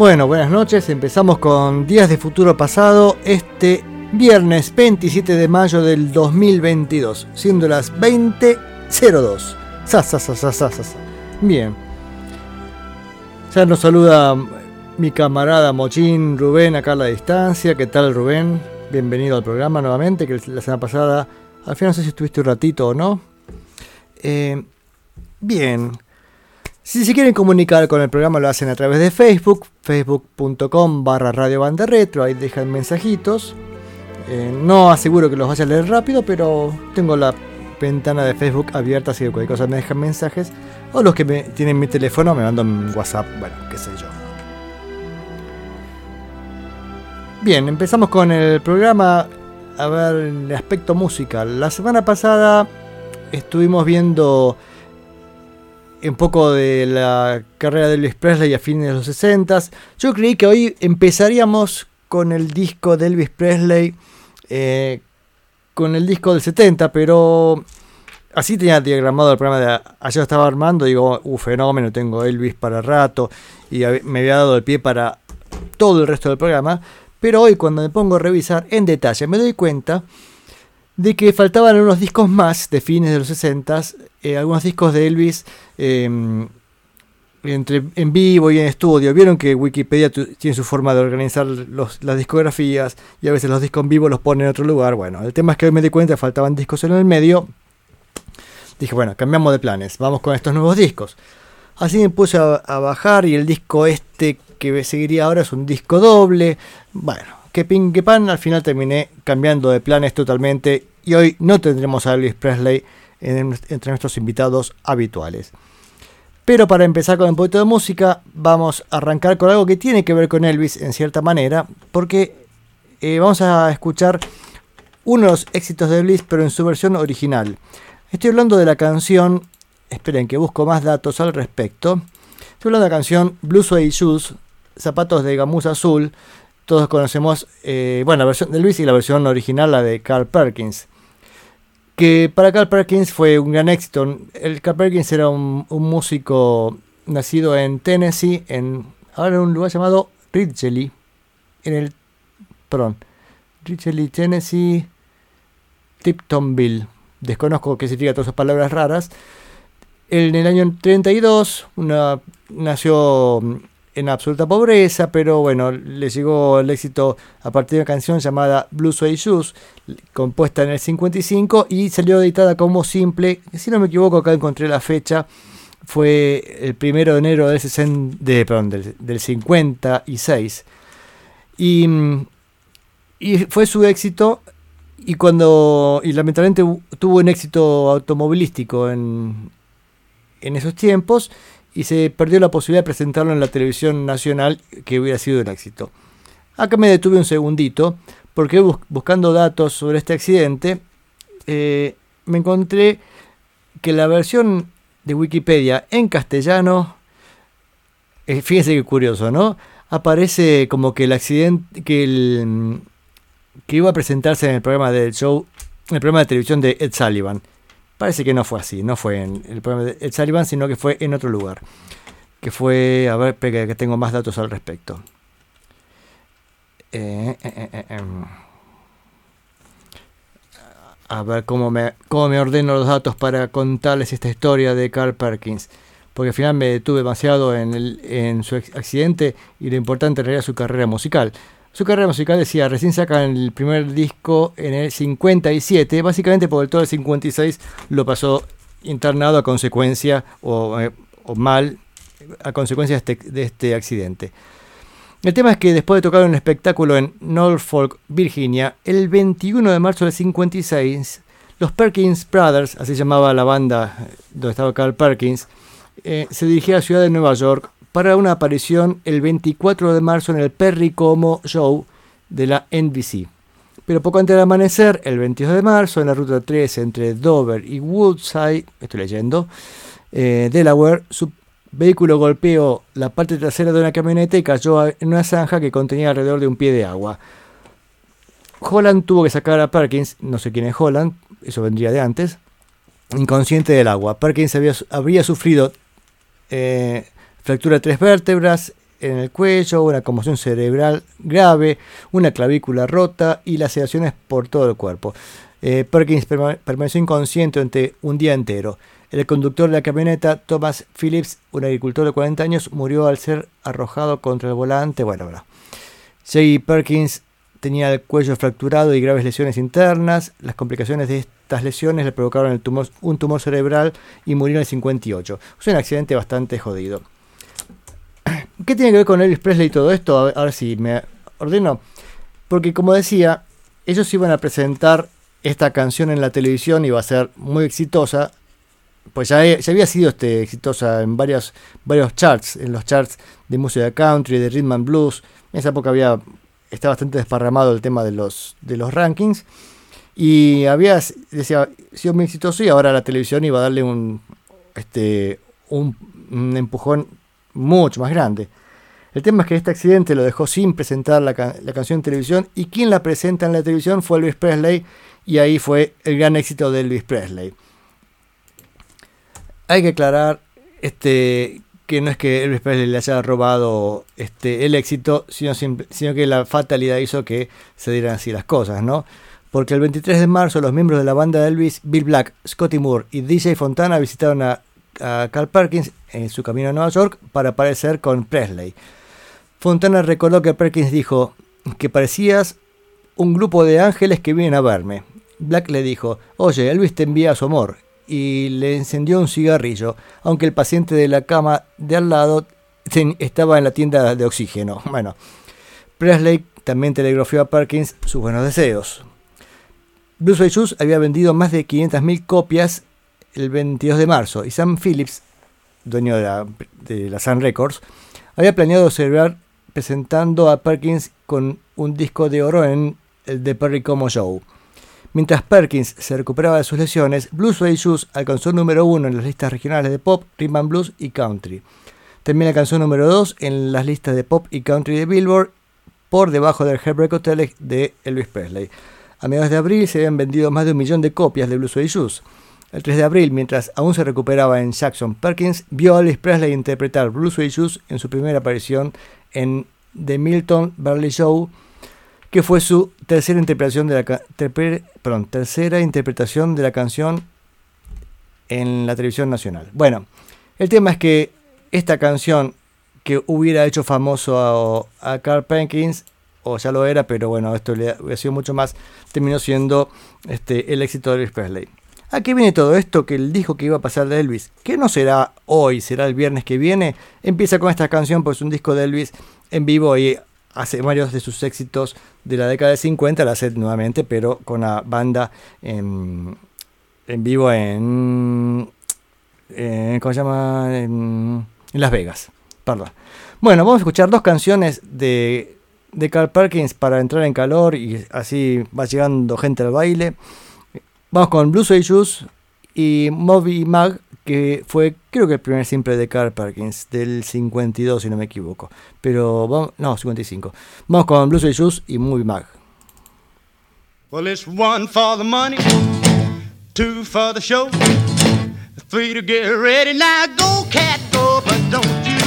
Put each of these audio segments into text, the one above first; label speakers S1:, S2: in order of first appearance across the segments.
S1: Bueno, buenas noches. Empezamos con Días de Futuro Pasado este viernes 27 de mayo del 2022, siendo las 20.02. Bien. Ya nos saluda mi camarada Mochín Rubén acá a la distancia. ¿Qué tal Rubén? Bienvenido al programa nuevamente, que la semana pasada, al final no sé si estuviste un ratito o no. Eh, bien. Si se quieren comunicar con el programa lo hacen a través de Facebook, facebook.com barra Radio Banda Retro, ahí dejan mensajitos. Eh, no aseguro que los vaya a leer rápido, pero tengo la ventana de Facebook abierta, así que cualquier cosa me dejan mensajes. O los que me, tienen mi teléfono me mandan WhatsApp, bueno, qué sé yo. Bien, empezamos con el programa. A ver, el aspecto musical. La semana pasada estuvimos viendo un poco de la carrera de Elvis Presley a fines de los 60. Yo creí que hoy empezaríamos con el disco de Elvis Presley, eh, con el disco del 70, pero así tenía diagramado el programa de ayer estaba armando, digo, un fenómeno, tengo Elvis para rato, y me había dado el pie para todo el resto del programa, pero hoy cuando me pongo a revisar en detalle me doy cuenta de que faltaban unos discos más de fines de los 60, eh, algunos discos de Elvis em, entre, en vivo y en estudio. Vieron que Wikipedia tiene su forma de organizar las discografías y a veces los discos en vivo los pone en otro lugar. Bueno, el tema es que hoy me di cuenta que faltaban discos en el medio. Dije, bueno, cambiamos de planes, vamos con estos nuevos discos. Así me puse a bajar y el disco este que seguiría ahora es un disco doble. Bueno, que ping que pan, al final terminé cambiando de planes totalmente y hoy no tendremos a Elvis Presley entre nuestros invitados habituales. Pero para empezar con un poquito de música, vamos a arrancar con algo que tiene que ver con Elvis en cierta manera, porque eh, vamos a escuchar uno de los éxitos de Elvis, pero en su versión original. Estoy hablando de la canción, esperen que busco más datos al respecto. Estoy hablando de la canción Blue Suede Shoes, zapatos de gamuza azul, todos conocemos, eh, bueno, la versión de Luis y la versión original, la de Carl Perkins. Que para Carl Perkins fue un gran éxito. El Carl Perkins era un, músico nacido en Tennessee, en ahora en un lugar llamado Ridgely, en el, perdón, Ridgely, Tennessee, Tiptonville. Desconozco qué significa todas esas palabras raras. En el año 32 una, nació en absoluta pobreza, pero bueno, le llegó el éxito a partir de una canción llamada Blue Suede Shoes, compuesta en el 55 y salió editada como simple. Si no me equivoco, acá encontré la fecha. Fue el primero de enero del, del, 56. Y, y fue su éxito y cuando y lamentablemente tuvo un éxito automovilístico en, en esos tiempos y se perdió la posibilidad de presentarlo en la televisión nacional, que hubiera sido un éxito. Acá me detuve un segundito, porque buscando datos sobre este accidente, eh, me encontré que la versión de Wikipedia en castellano, eh, fíjense qué curioso, ¿no? Aparece como que el accidente, que, el, que iba a presentarse en el programa del show, en el programa de televisión de Ed Sullivan. Parece que no fue así, no fue en el programa de Ed Sullivan, sino que fue en otro lugar. Que fue, a ver, que tengo más datos al respecto. Eh, eh, eh, em. a ver cómo me, cómo me ordeno los datos para contarles esta historia de Carl Perkins. Porque al final me detuve demasiado en, el, en su accidente y lo importante era su carrera musical. Su carrera musical decía, recién sacan el primer disco en el 57, básicamente porque todo el 56 lo pasó internado a consecuencia o, eh, mal a consecuencia de este, de este, accidente. El tema es que después de tocar un espectáculo en Norfolk, Virginia, el 21 de marzo del 56, los Perkins Brothers, así llamaba la banda donde estaba Carl Perkins, eh, se dirigía a la ciudad de Nueva York para una aparición el 24 de marzo en el Perry Como Show de la NBC. Pero poco antes del amanecer, el 22 de marzo, en la ruta 3 entre Dover y Woodside, estoy leyendo, eh, Delaware, su vehículo golpeó la parte trasera de una camioneta y cayó en una zanja que contenía alrededor de un pie de agua. Holland tuvo que sacar a Perkins, no sé quién es Holland, eso vendría de antes, inconsciente del agua. Perkins había, habría sufrido eh, fractura de tres vértebras en el cuello, una conmoción cerebral grave, una clavícula rota y laceraciones por todo el cuerpo. Eh, Perkins permaneció inconsciente durante un día entero. El conductor de la camioneta, Thomas Phillips, un agricultor de 40 años, murió al ser arrojado contra el volante. Bueno, bueno. Jay Perkins tenía el cuello fracturado y graves lesiones internas. Las complicaciones de estas lesiones le provocaron el tumor, un tumor cerebral y murió en el 58. Fue un accidente bastante jodido. ¿Qué tiene que ver con Elvis Presley y todo esto? A ver, si me ordeno. Porque como decía, ellos iban a presentar esta canción en la televisión, iba a ser muy exitosa. Pues ya, había sido este, exitosa en varios, varios charts, en los charts de música country, de rhythm and blues. En esa época había, está bastante desparramado el tema de los, de los rankings. Y había decía, sido muy exitoso y ahora la televisión iba a darle un, este, un empujón mucho más grande. El tema es que este accidente lo dejó sin presentar la, canción en televisión y quien la presenta en la televisión fue Elvis Presley y ahí fue el gran éxito de Elvis Presley. Hay que aclarar este, que no es que Elvis Presley le haya robado este, el éxito, sino, sino que la fatalidad hizo que se dieran así las cosas, ¿no? Porque el 23 de marzo los miembros de la banda de Elvis, Bill Black, Scotty Moore y DJ Fontana visitaron a a Carl Perkins en su camino a Nueva York para aparecer con Presley. Fontana recordó que Perkins dijo que parecías un grupo de ángeles que vienen a verme. Black le dijo, oye, Elvis te envía su amor, y le encendió un cigarrillo, aunque el paciente de la cama de al lado estaba en la tienda de oxígeno. Bueno, Presley también telegrafió a Perkins sus buenos deseos. Bruce Shoes había vendido más de 500.000 copias el 22 de marzo y Sam Phillips, dueño de la, de Sun Records, había planeado celebrar presentando a Perkins con un disco de oro en el The Perry Como Show. Mientras Perkins se recuperaba de sus lesiones, Blues Suede alcanzó número uno en las listas regionales de pop, rhythm and blues y country. También alcanzó número 2 en las listas de pop y country de Billboard, por debajo del Heartbreak Hotel de Elvis Presley. A mediados de abril se habían vendido más de un millón de copias de Blues Suede. El 3 de abril, mientras aún se recuperaba en Jackson, Perkins vio a Elvis Presley interpretar Bruce Shoes en su primera aparición en The Milton Berle Show, que fue su tercera interpretación de la, interpretación de la canción en la televisión nacional. Bueno, el tema es que esta canción que hubiera hecho famoso a, Carl Perkins, o ya lo era, pero bueno, esto le ha sido mucho más, terminó siendo este, el éxito de Elvis Presley. ¿A qué viene todo esto que él dijo que iba a pasar de Elvis? Que no será hoy, será el viernes que viene. Empieza con esta canción, pues un disco de Elvis en vivo y hace varios de sus éxitos de la década de 50, la hace nuevamente, pero con la banda en, vivo en, ¿Cómo se llama? En, Las Vegas. Perdón. Bueno, vamos a escuchar dos canciones de, de Carl Perkins para entrar en calor y así va llegando gente al baile. Vamos con Blue Suede y Moby Mag, que fue creo que el primer simple de Carl Perkins, del 52 si no me equivoco. Pero vamos, no, 55. Vamos con Blue Suede y Moby Mag. Well, it's one for the money, two for the show, three to get ready. Now go, cat, go, but don't you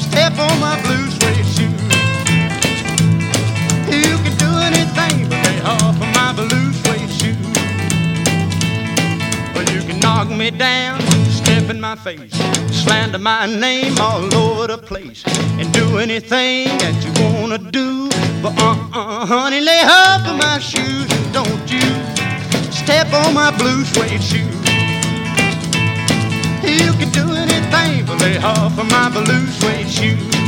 S1: step on my blue knock me down, step in my face, slander my name all over the place, and do anything that you wanna do. But uh-uh, honey, lay off of my shoes, don't you step on my blue suede shoes. You can do anything, but lay off of my blue suede shoes.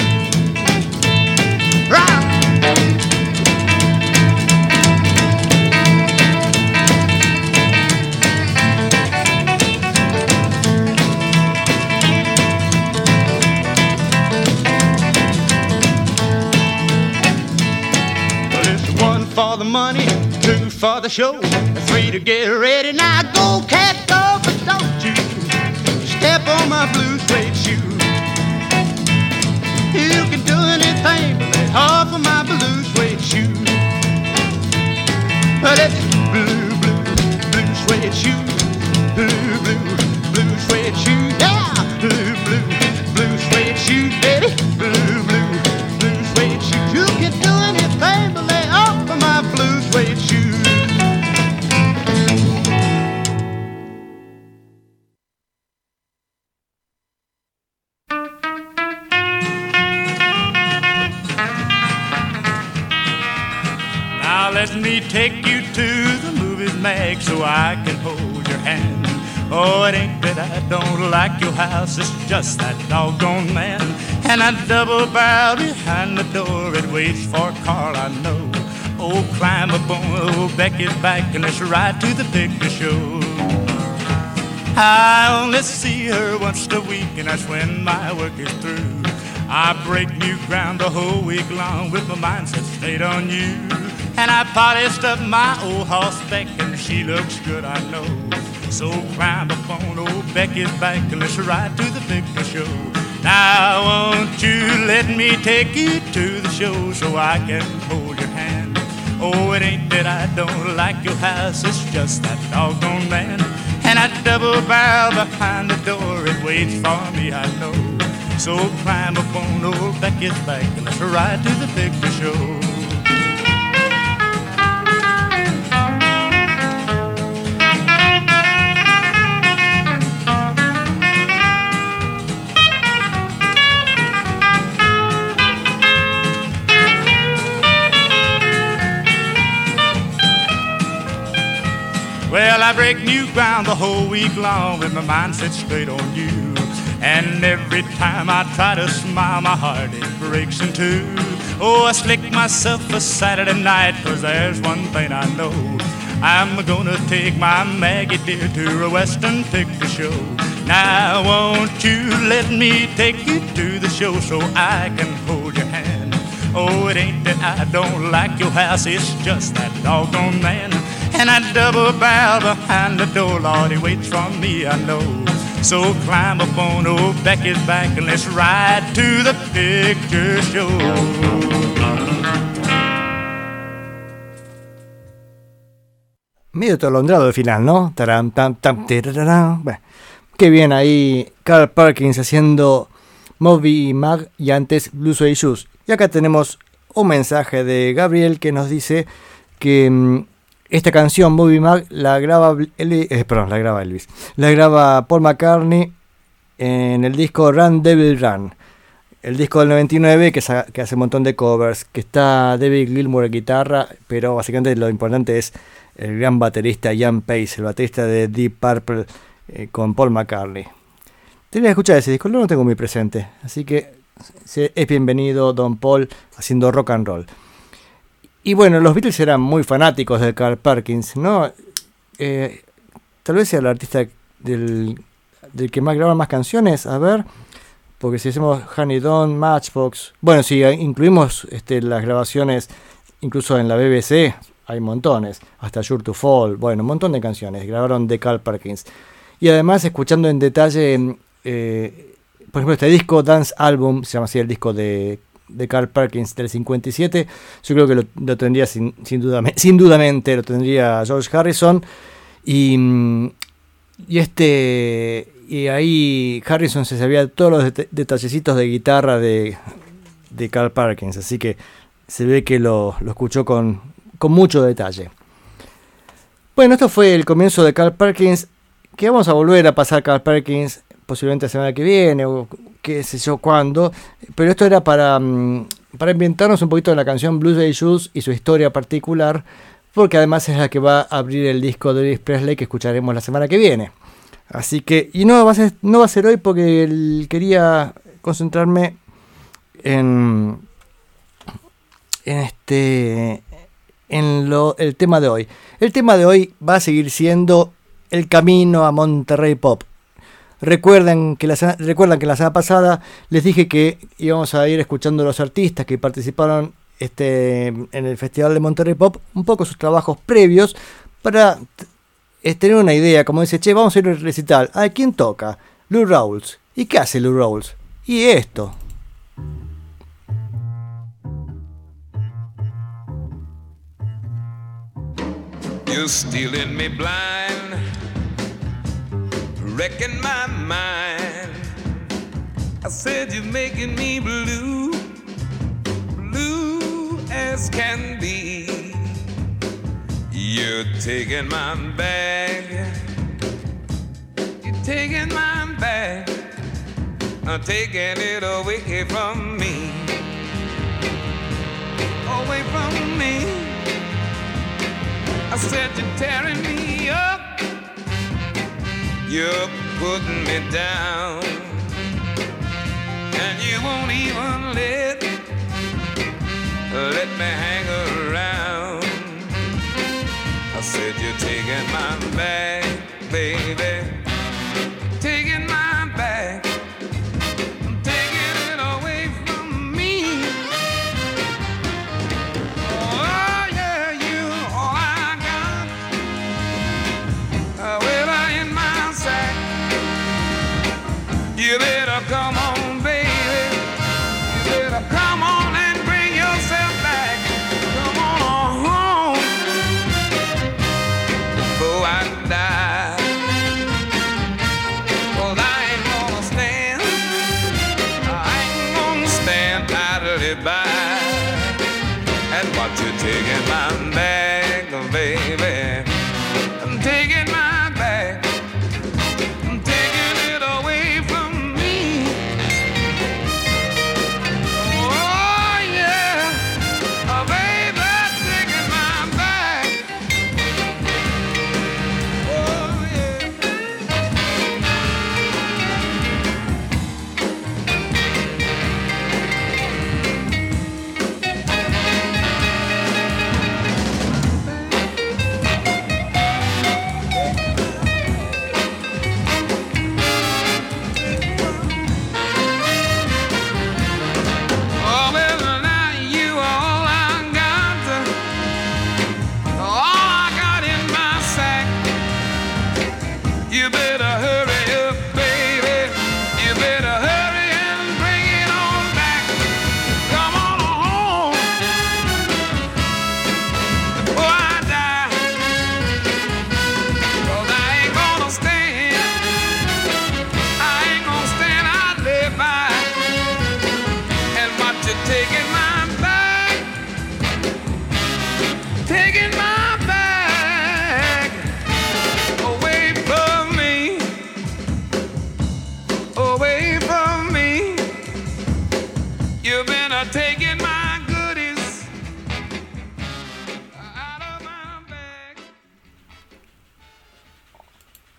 S2: Money, two for the show, three to get ready. Now go, cat, go, but don't you step on my blue suede shoe. You can do anything but lay off of my blue suede shoe. Well, it's blue, blue, blue suede shoe, blue, blue, blue suede shoe, yeah, take you to the movies, Meg, so I can hold your hand. Oh, it ain't that I don't like your house, it's just that doggone man. And I double bow behind the door, it waits for Carl, I know. Oh, climb on old Becky's back and let's ride to the picture show. I only see her once a week, and that's when my work is through. I break new ground the whole week long with my mindset straight on you. And I polished up my old horseback, and she looks good, I know. So climb up on old Becky's back, and let's ride to the picture show. Now, won't you let me take you to the show so I can hold your hand? Oh, it ain't that I don't like your house, it's just that doggone man. And I double barrel behind the door, it waits for me, I know. So climb up on old Becky's back and let's ride to the picture show. Well, I break new ground the whole week long with my mind set straight on you. And every time I try to smile, my heart it breaks in two. Oh, I slick myself for Saturday night, cause there's one thing I know. I'm gonna take my Maggie dear to a Western picture show. Now, won't you let me take you to the show so I can hold your hand? Oh, it ain't that I don't like your house, it's just that doggone man. And I double barrel behind the door, Lord, he waits for me, I know. So climb up on old Becky's back and let's ride to the picture show.
S1: Medio atolondrado el final, ¿no? Taram, tam, tam. Bueno, qué bien ahí Carl Perkins haciendo Moby Mag y antes Blue Suede Shoes. Y acá tenemos un mensaje de Gabriel que nos dice que mm, esta canción Moby Mag la graba, Eli- eh, perdón, la graba Elvis, la graba Paul McCartney en el disco Run Devil Run. El disco del 99 que, que hace un montón de covers, que está David Gilmour en guitarra, pero básicamente lo importante es el gran baterista Ian Pace, el baterista de Deep Purple eh, con Paul McCartney. Tenía que escuchar ese disco, no lo tengo muy presente, así que es bienvenido Don Paul haciendo rock and roll. Y bueno, los Beatles eran muy fanáticos de Carl Perkins, ¿no? Eh, tal vez sea el artista del, del que más graba más canciones, a ver, porque si hacemos Honey Don, Matchbox, bueno, si incluimos este, las grabaciones incluso en la BBC, hay montones, hasta Sure to Fall, bueno, un montón de canciones grabaron de Carl Perkins. Y además escuchando en detalle, eh, por ejemplo, este disco Dance Album, se llama así el disco de, Carl Perkins del 57, yo creo que lo, tendría sin, sin, duda, sin dudamente, lo tendría George Harrison. Y, y este y ahí Harrison se sabía todos los det- detallecitos de guitarra de, Carl Perkins, así que se ve que lo, lo escuchó con, con mucho detalle. Bueno, esto fue el comienzo de Carl Perkins, que vamos a volver a pasar Carl Perkins posiblemente la semana que viene o qué sé yo cuándo, pero esto era para, mm, para ambientarnos un poquito en la canción Blues Day Shoes y su historia particular, porque además es la que va a abrir el disco de Elvis Presley que escucharemos la semana que viene. Así que, y no va a ser, no va a ser hoy porque quería concentrarme en, en este en lo, el tema de hoy. El tema de hoy va a seguir siendo el camino a Monterrey Pop. Recuerden que, la, recuerdan que la semana pasada les dije que íbamos a ir escuchando a los artistas que participaron este, en el Festival de Monterrey Pop, un poco sus trabajos previos, para tener una idea, como dice, che, vamos a ir al recital. ¿A quién toca? Lou Rawls. ¿Y qué hace Lou Rawls? Y esto. You're stealing me blind, wrecking my mind. I said you're making me blue, blue as can be. You're taking my bag, you're taking my bag, I'm taking it away from me, away from me. I said you're tearing me up, you're putting me down, and you won't even let let me hang around. I said you're taking my bag, baby, taking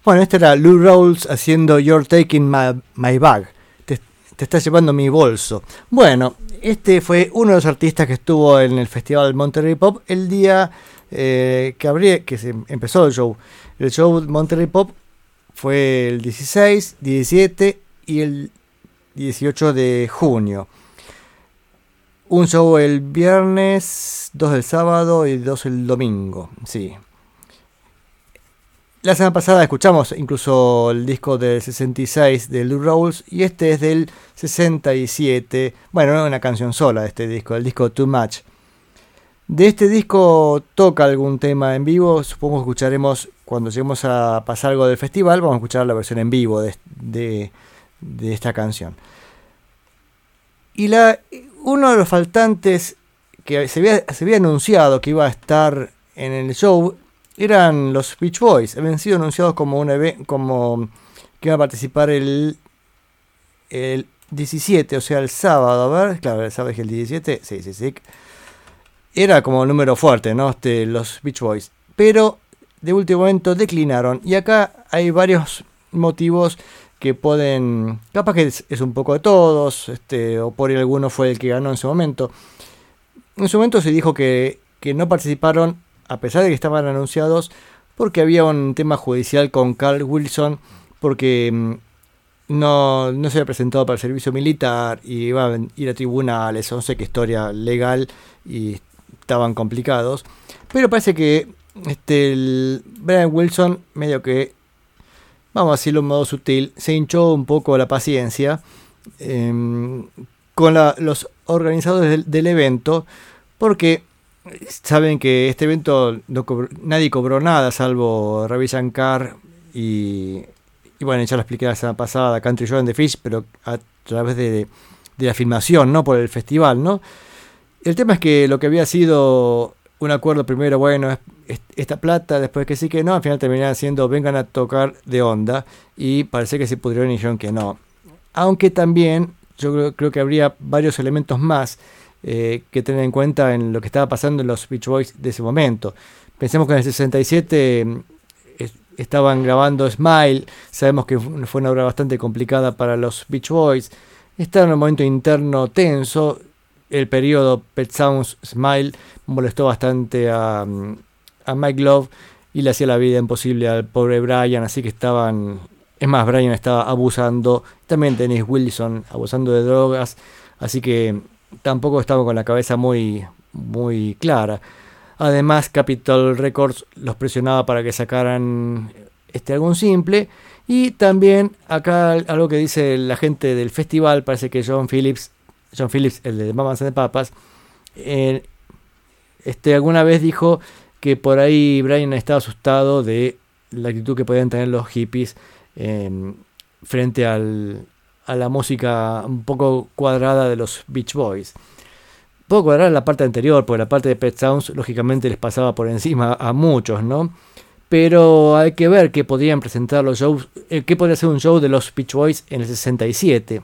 S1: Bueno, este era Lou Rawls haciendo You're Taking My, my Bag. Te, te estás llevando mi bolso. Bueno, este fue uno de los artistas que estuvo en el Festival Monterrey Pop el día eh, que, abrí- que se empezó el show. El show Monterrey Pop fue el 16, 17 y el 18 de junio. Un show el viernes, dos el sábado y dos el domingo. Sí. La semana pasada escuchamos incluso el disco del 66 de Lou Rawls y este es del 67. Bueno, no una canción sola de este disco, el disco Too Much. De este disco toca algún tema en vivo, supongo que escucharemos cuando lleguemos a pasar algo del festival, vamos a escuchar la versión en vivo de, de- esta canción. Y la, uno de los faltantes que se había anunciado que iba a estar en el show eran los Beach Boys. Habían sido anunciados como un evento, como que iban a participar el, el 17, o sea, el sábado. A ver, claro, el sábado es el 17. Sí, sí, sí. Era como número fuerte, ¿no? Este, los Beach Boys. Pero de último momento declinaron. Y acá hay varios motivos que pueden. Capaz que es, un poco de todos, este, o por alguno fue el que ganó en su momento. En su momento se dijo que, que no participaron, a pesar de que estaban anunciados, porque había un tema judicial con Carl Wilson, porque mm, no, no se había presentado para el servicio militar y iba a ir a tribunales, no sé qué historia legal y estaban complicados. Pero parece que este, el Brian Wilson, medio que, vamos a decirlo de un modo sutil, se hinchó un poco la paciencia em, con los organizadores del, evento, porque saben que este evento nadie cobró nada, salvo Ravi Shankar y, y bueno, ya lo expliqué la semana pasada, Country Joe and the Fish, pero a través de, de la filmación, no por el festival, ¿no? El tema es que lo que había sido un acuerdo primero, bueno, esta plata, después que sí que no, al final terminaron siendo vengan a tocar de onda y parece que se pudieron y dijeron que no. Aunque también yo creo, que habría varios elementos más eh, que tener en cuenta en lo que estaba pasando en los Beach Boys de ese momento. Pensemos que en el 67 mm, estaban grabando Smile, sabemos que fue una obra bastante complicada para los Beach Boys, estaba en un momento interno tenso, el periodo Pet Sounds Smile molestó bastante a, a Mike Love y le hacía la vida imposible al pobre Brian, así que estaban... Es más, Brian estaba abusando, también Dennis Wilson abusando de drogas, así que tampoco estaba con la cabeza muy, muy clara. Además, Capitol Records los presionaba para que sacaran este álbum simple. Y también acá algo que dice la gente del festival, parece que John Phillips John Phillips, el de Mamas and Papas, eh, este, alguna vez dijo que por ahí Brian estaba asustado de la actitud que podían tener los hippies em, frente al, a la música un poco cuadrada de los Beach Boys. Cuadrada en la parte anterior, porque la parte de Pet Sounds lógicamente les pasaba por encima a muchos, ¿no? Pero hay que ver qué podrían presentar los shows, eh, qué podría ser un show de los Beach Boys en el 67.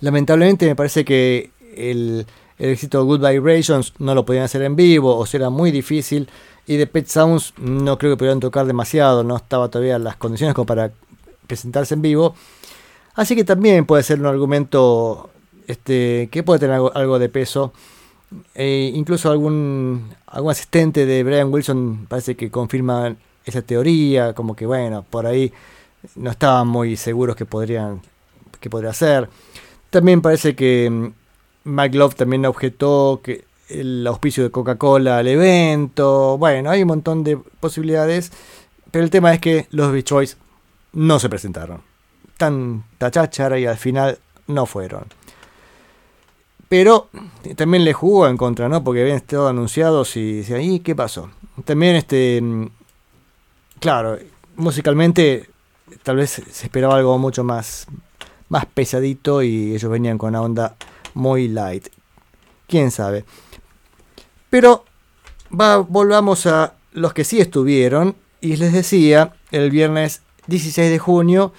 S1: Lamentablemente me parece que el, éxito de Good Vibrations no lo podían hacer en vivo o será muy difícil. Y de Pet Sounds no creo que pudieran tocar demasiado, no estaba todavía las condiciones como para presentarse en vivo. Así que también puede ser un argumento este, que puede tener algo, de peso. E incluso algún, algún asistente de Brian Wilson parece que confirma esa teoría, como que bueno, por ahí no estaban muy seguros que podrían que podría ser. También parece que mm, Mike Love también objetó que el auspicio de Coca-Cola al evento. Bueno, hay un montón de posibilidades. Pero el tema es que los Beach Boys no se presentaron. Tan tachachara y al final no fueron. Pero también le jugó en contra, ¿no? Porque habían estado anunciados y decían, ¿y qué pasó? También, este. Claro, musicalmente tal vez se esperaba algo mucho más más pesadito y ellos venían con una onda muy light. Quién sabe. Pero va, volvamos a los que sí estuvieron. Y les decía, el viernes 16 de junio,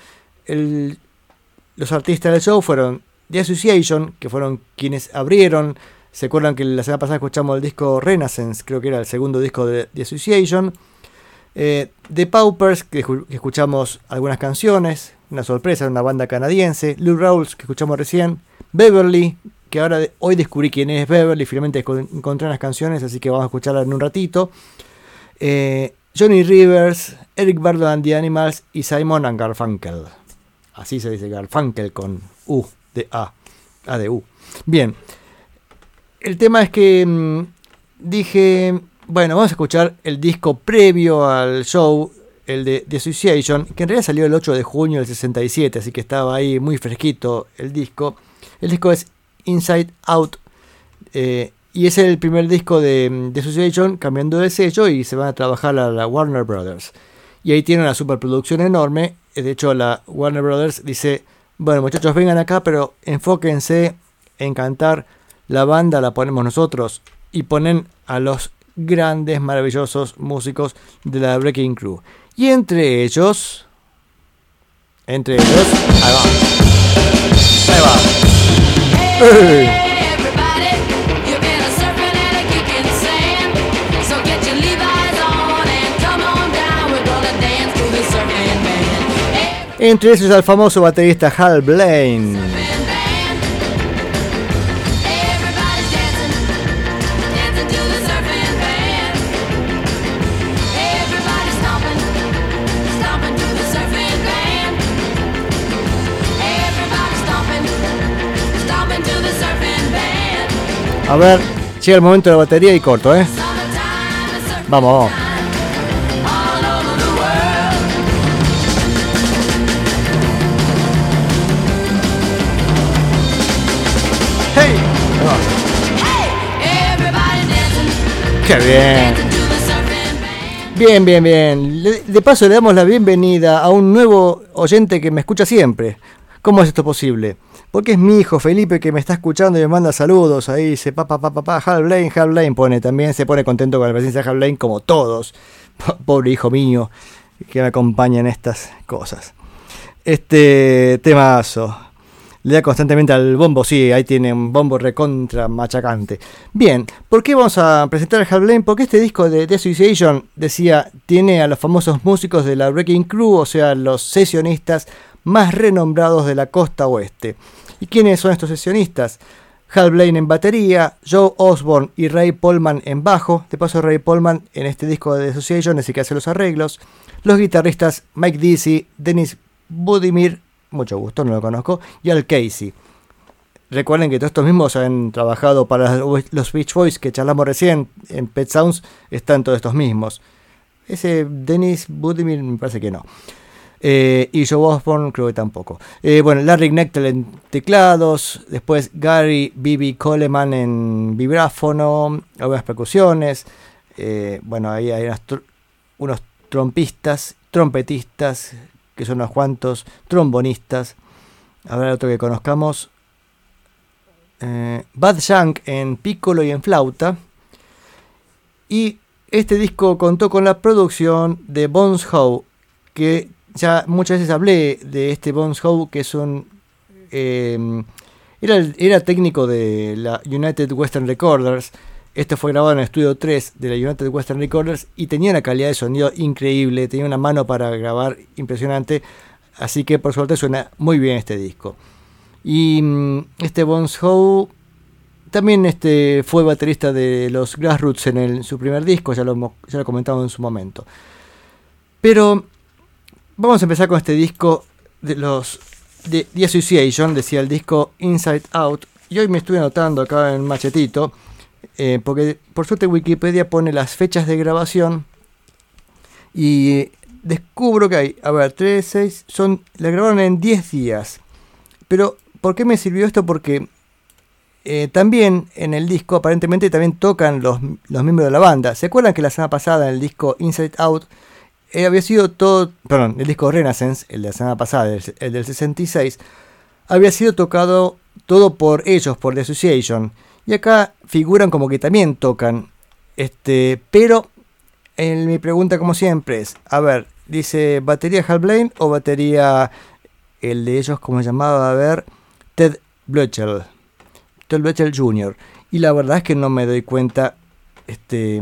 S1: los artistas del show fueron The Association, que fueron quienes abrieron. Se acuerdan que la semana pasada escuchamos el disco Renaissance, creo que era el segundo disco de The Association. Eh, The Paupers, que, escuchamos algunas canciones, una sorpresa, una banda canadiense. Lou Rawls, que escuchamos recién. Beverly, que ahora hoy descubrí quién es Beverly, finalmente encontré las canciones, así que vamos a escucharla en un ratito. Eh, Johnny Rivers, Eric Burdon and the Animals y Simon and Garfunkel. Así se dice Garfunkel con U de A, A de U. Bien, el tema es que mm, dije bueno, vamos a escuchar el disco previo al show, el de The Association, que en realidad salió el 8 de junio del 67, así que estaba ahí muy fresquito el disco. El disco es Inside Out eh, y es el primer disco de The Association cambiando de sello y se van a trabajar a la Warner Brothers. Y ahí tiene una superproducción enorme. De hecho, la Warner Brothers dice, bueno muchachos, vengan acá, pero enfóquense en cantar. La banda la ponemos nosotros y ponen a los grandes, maravillosos músicos de la Breaking Crew. Y entre ellos, entre ellos, ahí va, ahí va. ¡Eh! Entre ellos el famoso baterista Hal Blaine. A ver, llega el momento de batería y corto, ¿eh? Vamos, ¡Qué bien! Bien, bien, bien. De paso le damos la bienvenida a un nuevo oyente que me escucha siempre. ¿Cómo es esto posible? Porque es mi hijo Felipe que me está escuchando y me manda saludos. Ahí dice, papá, papá, papá, Hal Blaine, Hal Blaine pone. También se pone contento con la presencia de Hal Blaine como todos. Pobre hijo mío que me acompaña en estas cosas. Este temazo le da constantemente al bombo, sí, ahí tiene un bombo recontra machacante. Bien, ¿por qué vamos a presentar a Hal Porque este disco de The Association, decía, tiene a los famosos músicos de la Wrecking Crew, o sea, los sesionistas más renombrados de la costa oeste. ¿Y quiénes son estos sesionistas? Hal Blaine en batería, Joe Osborne y Ray Polman en bajo. De paso, Ray Polman en este disco de The Association es el que hace los arreglos. Los guitarristas Mike Deasy, Dennis Budimir mucho gusto, no lo conozco, y al Casey. Recuerden que todos estos mismos han trabajado para los Beach Boys que charlamos recién en Pet Sounds, están todos estos mismos. Ese Dennis Budimir me parece que no. Eh, y Joe Osborne creo que tampoco. Eh, bueno, Larry Knechtel en teclados, después Gary Bibi Coleman en vibráfono, algunas percusiones. Eh, bueno, ahí hay unos trompistas, trompetistas, que son unos cuantos trombonistas. Habrá otro que conozcamos. Eh, Bad Shank en piccolo y en flauta. Y este disco contó con la producción de Bones Howe, que ya muchas veces hablé de este Bones Howe, que es un... Eh, era, era técnico de la United Western Recorders esto fue grabado en el estudio 3 de la United Western Recorders y tenía una calidad de sonido increíble, tenía una mano para grabar impresionante, así que por suerte suena muy bien este disco. Y mm, este Bones Howe también este, fue baterista de los Grassroots en su primer disco, ya lo, ya lo comentamos en su momento. Pero vamos a empezar con este disco de los de The Association, decía el disco Inside Out, y hoy me estuve anotando acá en machetito eh, porque por suerte Wikipedia pone las fechas de grabación y descubro que hay, a ver, 3, 6, son, la grabaron en 10 días. Pero, ¿por qué me sirvió esto? Porque eh, también en el disco aparentemente también tocan los, miembros de la banda. ¿Se acuerdan que la semana pasada en el disco Inside Out eh, había sido todo, perdón, el disco Renaissance, el de la semana pasada, el, el del 66, había sido tocado todo por ellos, por The Association. Y acá figuran como que también tocan. Este, pero en mi pregunta, como siempre, es: a ver, dice batería Hal Blaine o batería el de ellos, como llamaba, a ver, Ted Blöchel. Ted Blöchel Jr. Y la verdad es que no me doy cuenta este,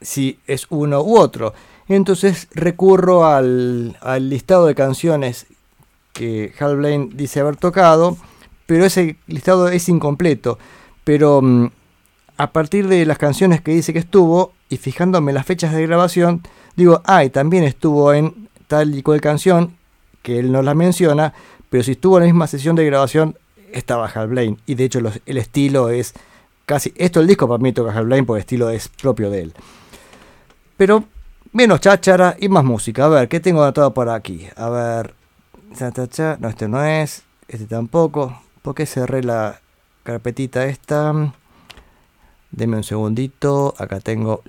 S1: si es uno u otro. Entonces recurro al, al listado de canciones que Hal Blaine dice haber tocado, pero ese listado es incompleto pero mm, a partir de las canciones que dice que estuvo y fijándome las fechas de grabación, digo, ay, también estuvo en tal y cual canción, que él no la menciona, pero si estuvo en la misma sesión de grabación, estaba Hal Blaine. Y de hecho el estilo es casi... Esto el disco para mí toca Hal Blaine porque el estilo es propio de él. Pero menos cháchara y más música. A ver, ¿qué tengo anotado por aquí? A ver... No, este no es. Este tampoco. ¿Por qué cerré la, carpetita esta. Deme un segundito. Acá tengo.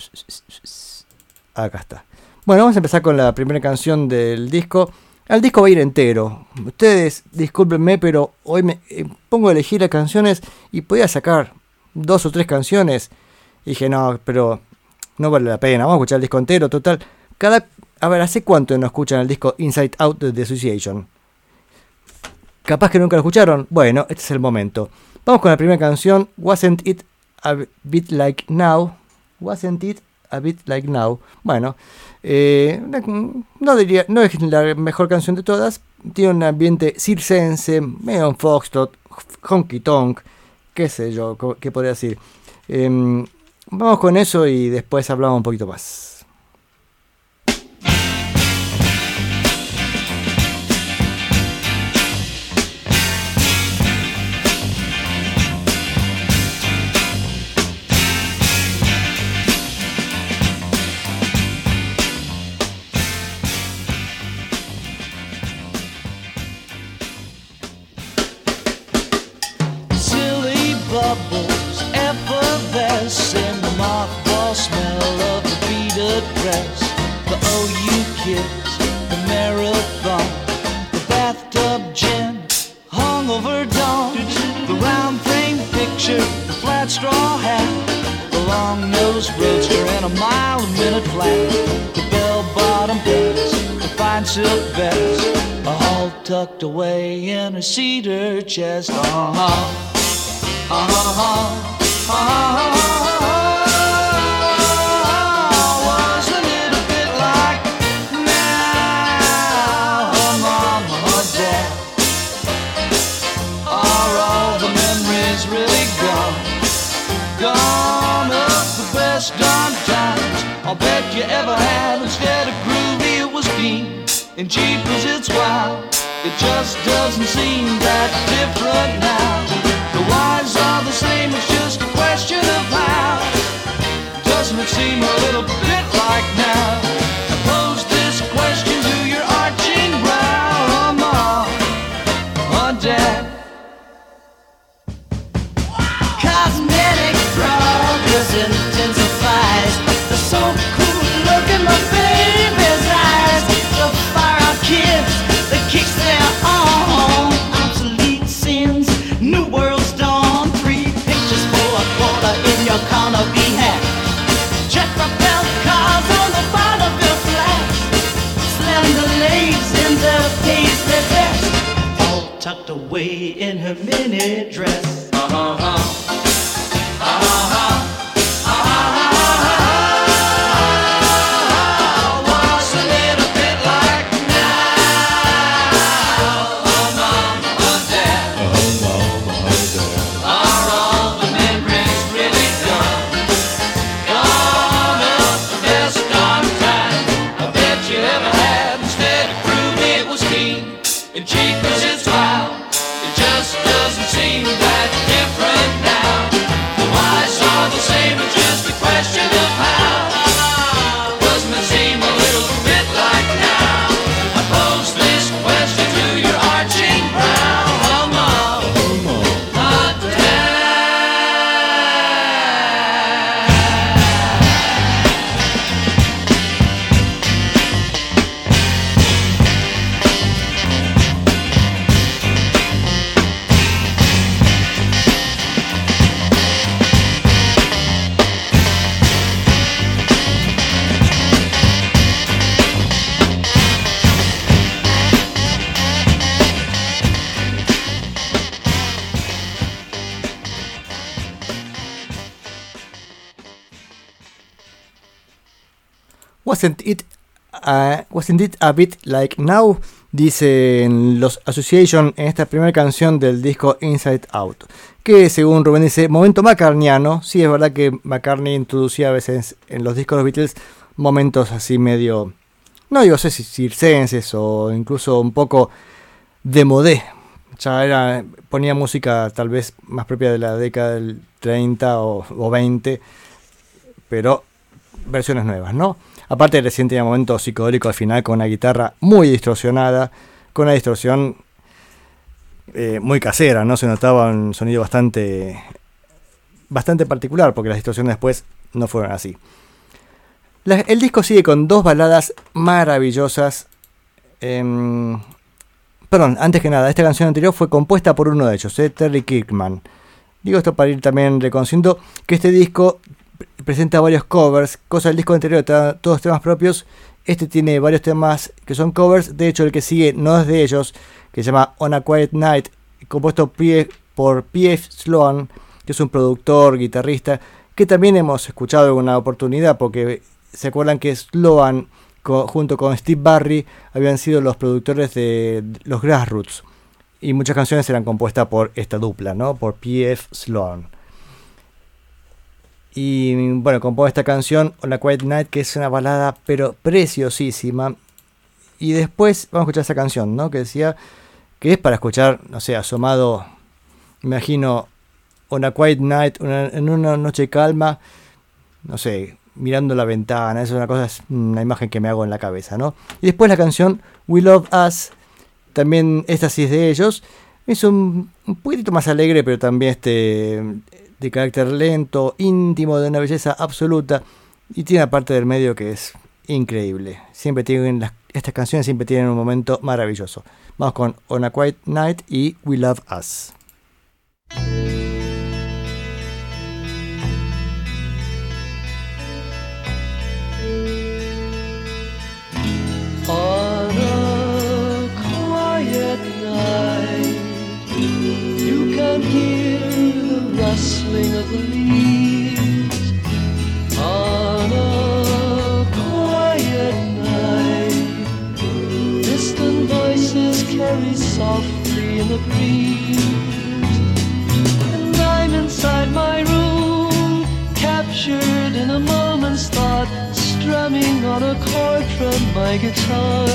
S1: Acá está. Bueno, vamos a empezar con la primera canción del disco. El disco va a ir entero. Ustedes discúlpenme, pero hoy me eh, pongo a elegir las canciones y podía sacar dos o tres canciones. Y dije, no, pero no vale la pena, vamos a escuchar el disco entero, total. Cada, a ver, ¿hace cuánto no escuchan el disco Inside Out de The Association? Capaz que nunca lo escucharon. Bueno, este es el momento. Vamos con la primera canción, Wasn't It a Bit Like Now? Wasn't It a Bit Like Now? Bueno, eh, no, diría, no es la mejor canción de todas. Tiene un ambiente circense, medio foxtrot, honky tonk, qué sé yo, qué podría decir. Em, vamos con eso y después hablamos un poquito más. the marathon, the bathtub gin, hungover dawn, the
S3: round frame picture, the flat straw hat, the long nosed roadster, and a mile a minute flat, the bell bottom pants, the fine silk vest, all tucked away in her
S4: cedar chest. Uh huh, uh huh, uh huh. Uh-huh. I'll bet you ever had. Instead of groovy, it was keen and cheap as it's wild. It just doesn't seem that different now. The whys are the same, it's just a question of how. Doesn't it seem a little bit Tucked away in her mini dress. Wasn't
S1: Wasn't it, a, wasn't it a bit like now? Dicen los Association en esta primera canción del disco Inside Out. Que según Rubén dice, momento macarniano. Sí, es verdad que McCartney introducía a veces en los discos de los Beatles momentos así medio, no digo sé si circenses o incluso un poco de modé. Ya era, ponía música tal vez más propia de la década del 30 o, o 20, pero versiones nuevas, ¿no? Aparte recién tenía momento psicodélico al final con una guitarra muy distorsionada, con una distorsión eh, muy casera, ¿no? Se notaba un sonido bastante, bastante particular, porque las distorsiones después no fueron así. El disco sigue con dos baladas maravillosas. em, perdón, antes que nada, esta canción anterior fue compuesta por uno de ellos, eh, Terry Kirkman. Digo esto para ir también reconociendo que este disco presenta varios covers, cosa del disco anterior, todos temas propios. Este tiene varios temas que son covers. De hecho, el que sigue no es de ellos, que se llama On a Quiet Night, compuesto por P.F. Sloan, que es un productor, guitarrista, que también hemos escuchado en una oportunidad, porque se acuerdan que Sloan, junto con Steve Barry, habían sido los productores de los Grassroots. Y muchas canciones eran compuestas por esta dupla, ¿no? Por P.F. Sloan. Y bueno, compuso esta canción, On a Quiet Night, que es una balada, pero preciosísima. Y después vamos a escuchar esa canción, ¿no? Que decía que es para escuchar, no sé, asomado, imagino, On a Quiet Night, en una noche calma, no sé, mirando la ventana, es una cosa, es una imagen que me hago en la cabeza, ¿no? Y después la canción We Love Us, también esta sí es de ellos, es un, un poquitito más alegre, pero también este de carácter lento, íntimo, de una belleza absoluta, y tiene una parte del medio que es increíble. Siempre tienen las, estas canciones siempre tienen un momento maravilloso. Vamos con On a Quiet Night y We Love Us.
S3: Rustling of the leaves. On a quiet night, distant voices carry softly in the breeze. And I'm inside my room, captured in a moment's thought, strumming on a chord from my guitar.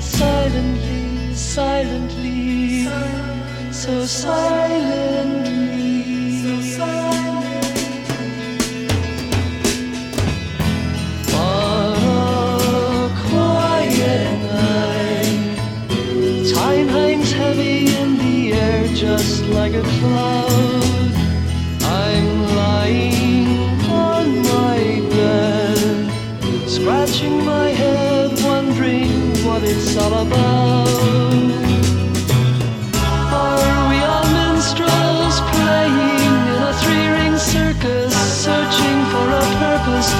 S3: Silently, silently, so silently. Just like a cloud. I'm lying on my bed, scratching my head, wondering what it's all about.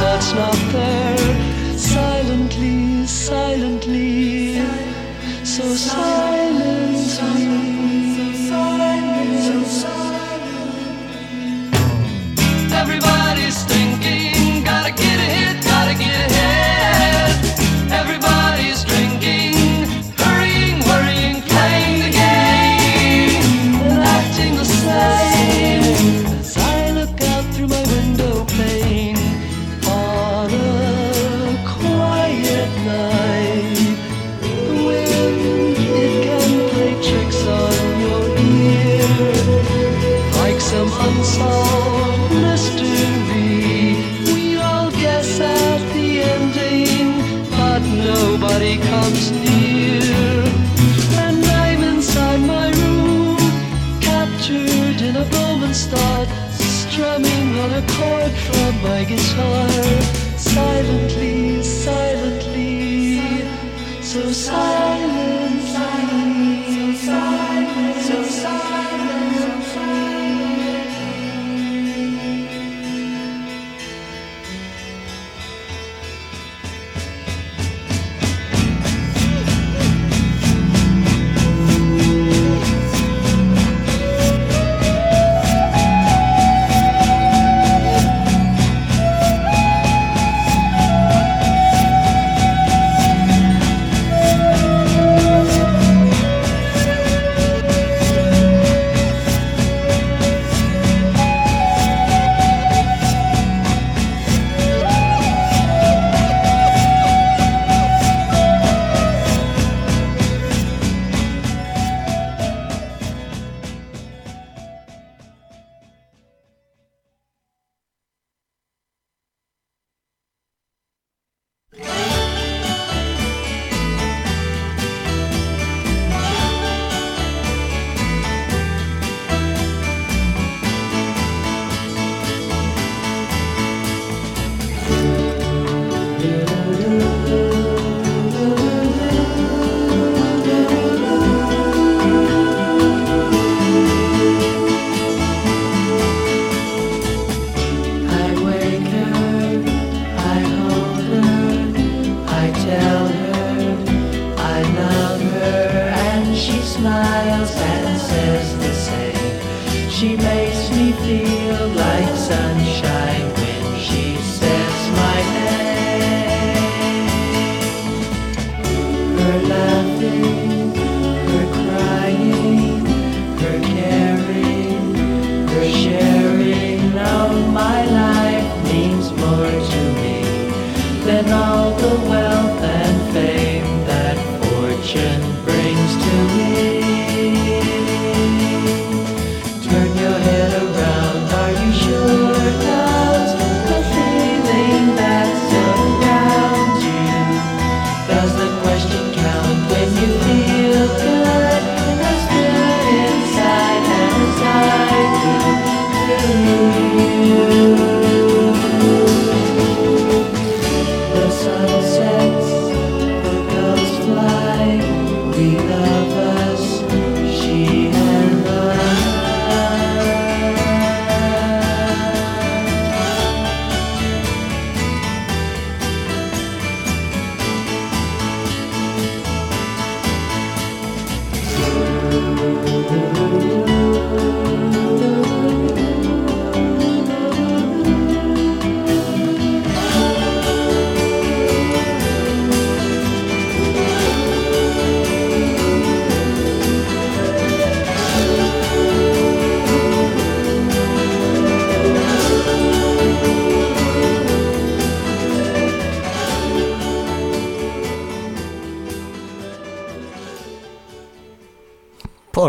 S3: That's not there? Silently, silently, my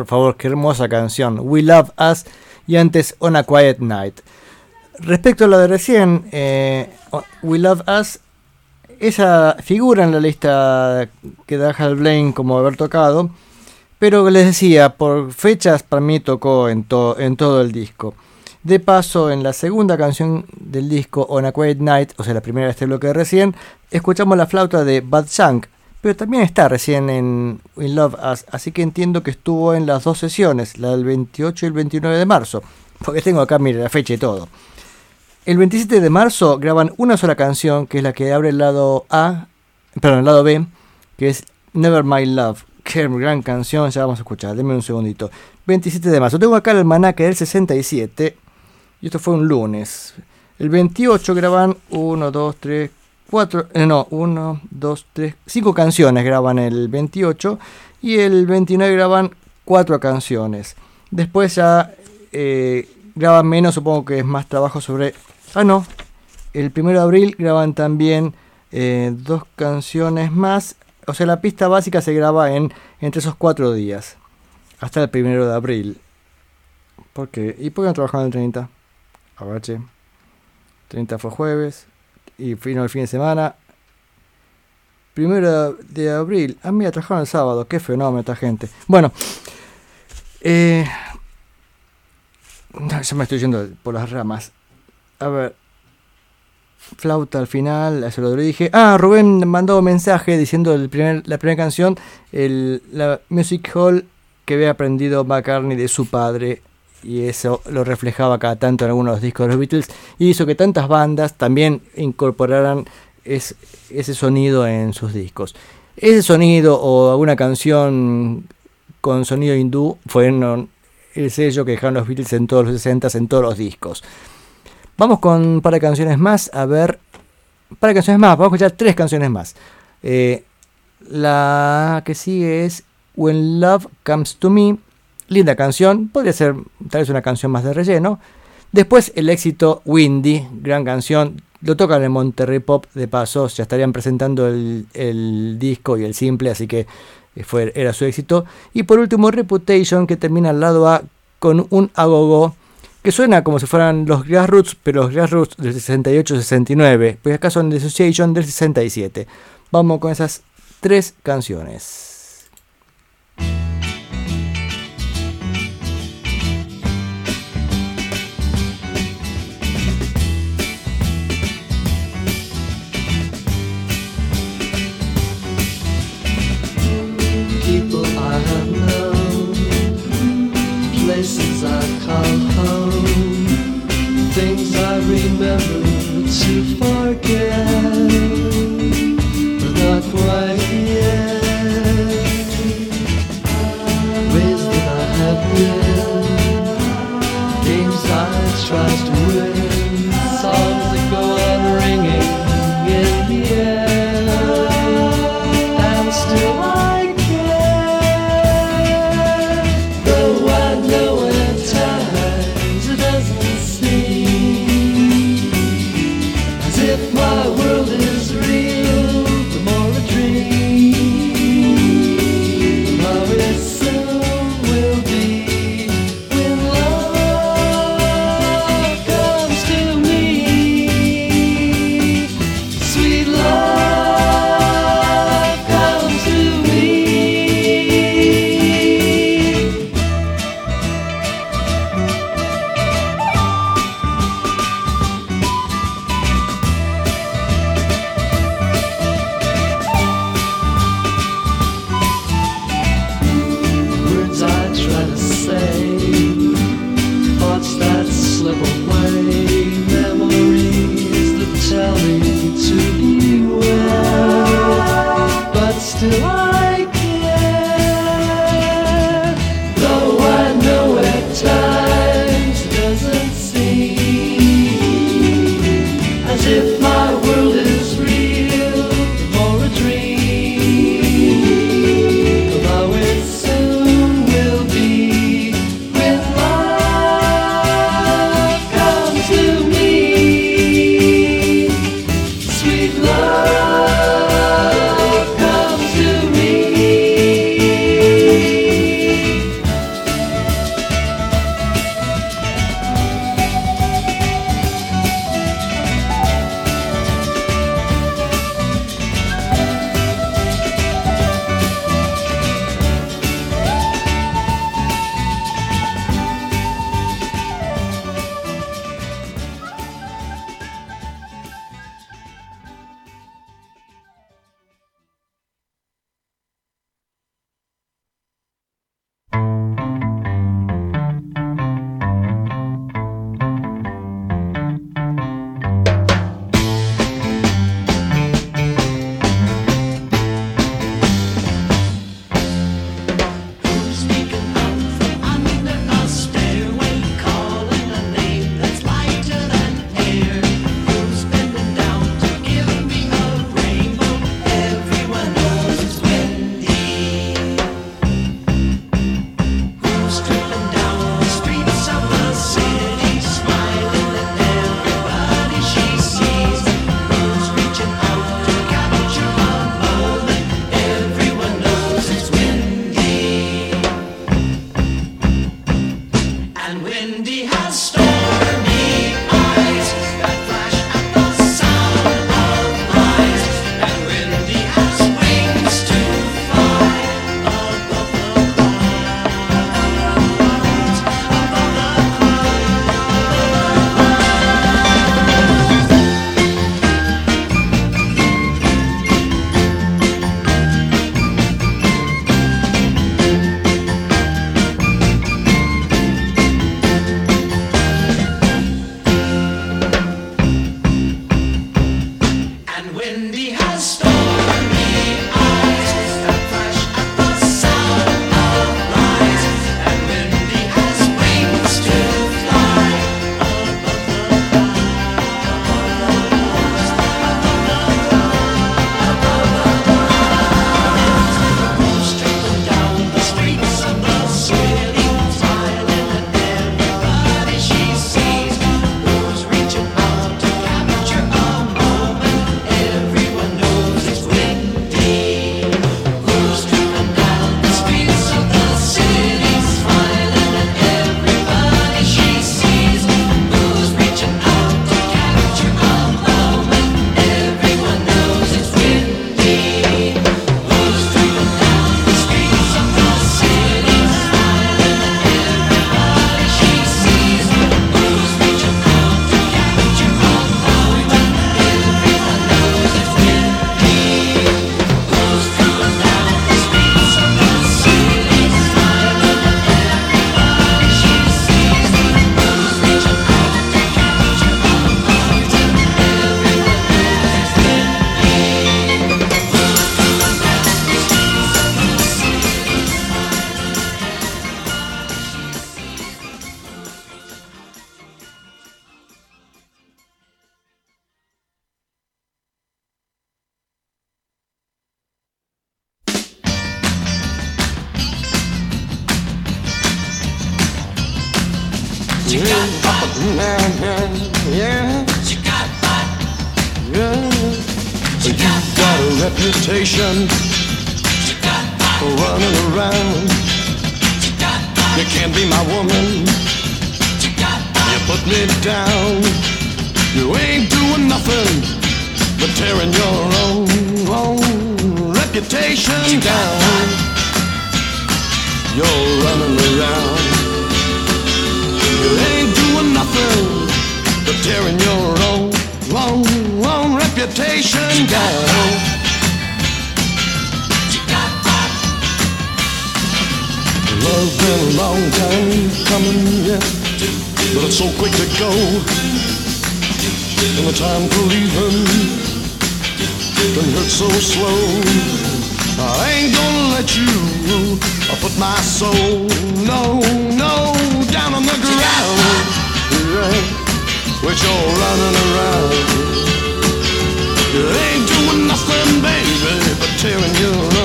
S1: Por favor, qué hermosa canción. We Love Us y antes On a Quiet Night. Respecto a lo de recién, eh, We Love Us, esa figura en la lista que da Hal Blaine como haber tocado, pero les decía, por fechas para mí tocó en, en todo el disco. De paso, en la segunda canción del disco, On a Quiet Night, o sea, la primera de este bloque de recién, escuchamos la flauta de Bad Shank, pero también está recién en We Love Us, así que entiendo que estuvo en las dos sesiones, la del 28 y el 29 de marzo, porque tengo acá, mire, la fecha y todo. El 27 de marzo graban una sola canción, que es la que abre el lado A, perdón, el lado B, que es Never My Love. Qué gran canción, ya vamos a escuchar, denme un segundito. 27 de marzo, tengo acá el almanaque del 67, y esto fue un lunes. El 28 graban 1, 2, 3, 4, eh, no, 1, 2, 3, 5 canciones graban el 28 y el 29 graban 4 canciones. Después ya eh, graban menos, supongo que es más trabajo sobre... Ah, no, el 1 de abril graban también eh, dos canciones más. O sea, la pista básica se graba en entre esos 4 días, hasta el 1 de abril. ¿Por qué? ¿Y por qué no trabajaron el 30? A ver, che. 30 fue jueves. Y vino el fin de semana. Primero de abril. Ah, mira, trabajaron el sábado. Qué fenómeno esta gente. Bueno. Eh, me estoy yendo por las ramas. A ver. Flauta al final, eso lo dije. Ah, Rubén mandó un mensaje diciendo el primer, la primera canción, el, la Music Hall que había aprendido McCartney de su padre y eso lo reflejaba cada tanto en algunos discos de los Beatles y hizo que tantas bandas también incorporaran es- ese sonido en sus discos. Ese sonido o alguna canción con sonido hindú fueron el sello que dejaron los Beatles en todos los 60 en todos los discos. Vamos con un par de canciones más, a ver, un par de canciones más, vamos a escuchar tres canciones más. Eh, la que sigue es When Love Comes to Me, linda canción, podría ser tal vez una canción más de relleno. Después el éxito Windy, gran canción, lo tocan en Monterrey Pop de paso, ya estarían presentando el, el disco y el simple, así que eh, fue, era su éxito. Y por último Reputation, que termina al lado A con un agogo que suena como si fueran los Grassroots, pero los Grassroots del 68-69, pues acá son The Association del 67. Vamos con esas tres canciones.
S5: Tearing your own, own reputation down. You're running around. You ain't doing nothing but tearing your own, own, own reputation down. Love's been a long time coming, yeah, but it's so quick to go. And the time for leaving can hurt so slow. I ain't gonna let you I put my soul, no, no, down on the ground. Right, with you running around. You ain't doing nothing, baby, but tearing your own,